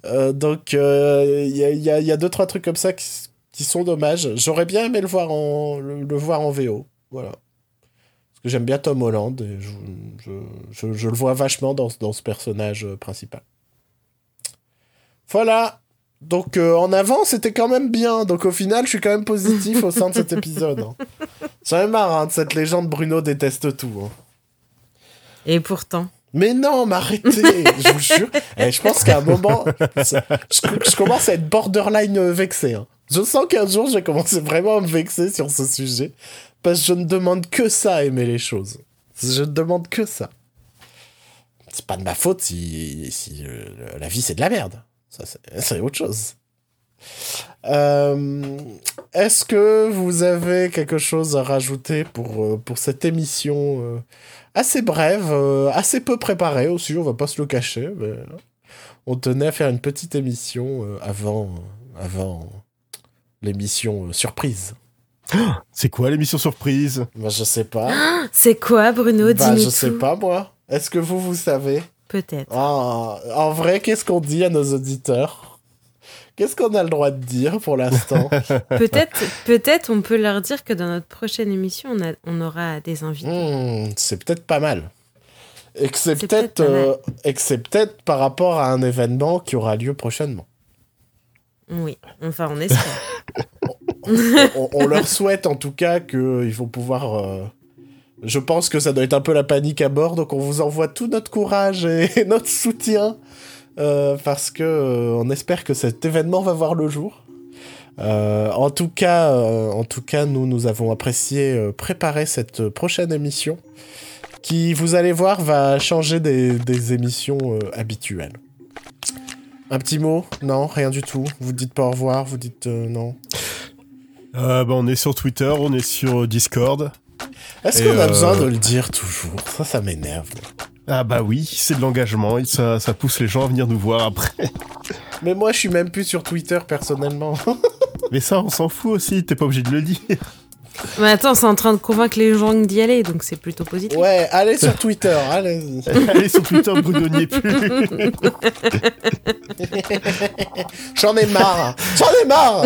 Euh, donc, euh, il y, a, deux, trois trucs comme ça qui, sont dommages. J'aurais bien aimé le voir en, le, voir en VO. Voilà. Parce que j'aime bien Tom Holland et je, je, le vois vachement dans, dans ce personnage euh, principal. Voilà. Donc euh, en avant, c'était quand même bien. Donc au final, je suis quand même positif au sein de cet épisode. hein. J'en ai marre hein, de cette légende Bruno déteste tout. hein. Et pourtant. Mais non, mais arrêtez, je vous jure. Eh, je pense qu'à un moment, je, je commence à être borderline euh, vexé. hein. Je sens qu'un jour, je vais commencer vraiment à me vexer sur ce sujet. Parce que je ne demande que ça, aimer les choses. Je ne demande que ça. C'est pas de ma faute si, si euh, la vie c'est de la merde. Ça, c'est- autre chose. Euh, Est-ce que vous avez quelque chose à rajouter pour, euh, pour cette émission euh, assez brève, euh, assez peu préparée aussi, on va pas se le cacher, mais on tenait à faire une petite émission avant, avant l'émission surprise. C'est quoi l'émission surprise? Bah, je sais pas. C'est quoi, Bruno? Bah, Dis-nous je sais tout. pas, moi. Est-ce que vous, vous savez? Peut-être. Ah, En vrai, qu'est-ce qu'on dit à nos auditeurs? Qu'est-ce qu'on a le droit de dire pour l'instant? Peut-être, peut-être, on peut leur dire que dans notre prochaine émission, on, a- on aura des invités. Hmm, C'est peut-être pas mal. Et que c'est peut-être euh, et que c'est peut-être par rapport à un événement qui aura lieu prochainement. Oui, enfin, on espère. on, on leur souhaite en tout cas qu'ils vont pouvoir. euh, Je pense que ça doit être un peu la panique à bord, donc on vous envoie tout notre courage et notre soutien euh, parce que euh, on espère que cet événement va voir le jour. Euh, en tout cas, nous nous avons apprécié préparer cette prochaine émission qui, vous allez voir, va changer des, émissions habituelles. Un petit mot? Non, rien du tout? Vous dites pas au revoir, vous dites non? Bah, on est sur Twitter, on est sur Discord. Est-ce qu'on a euh, besoin de le dire toujours? Ça, ça m'énerve. Ah bah oui, c'est de l'engagement et ça, ça pousse les gens à venir nous voir après. Mais moi, je suis même plus sur Twitter personnellement. Mais ça, on s'en fout aussi, t'es pas obligé de le dire. Mais attends, c'est en train de convaincre les gens d'y aller, donc c'est plutôt positif. ouais, allez sur Twitter, allez. Allez sur Twitter, Bruno plus. J'en ai marre. J'en ai marre.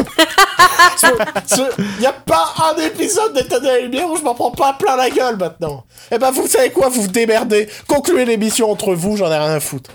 Il n'y a pas un épisode d'État de la Lumière où je m'en prends pas plein la gueule maintenant. Eh ben, vous savez quoi Vous vous démerdez. Concluez l'émission entre vous, j'en ai rien à foutre.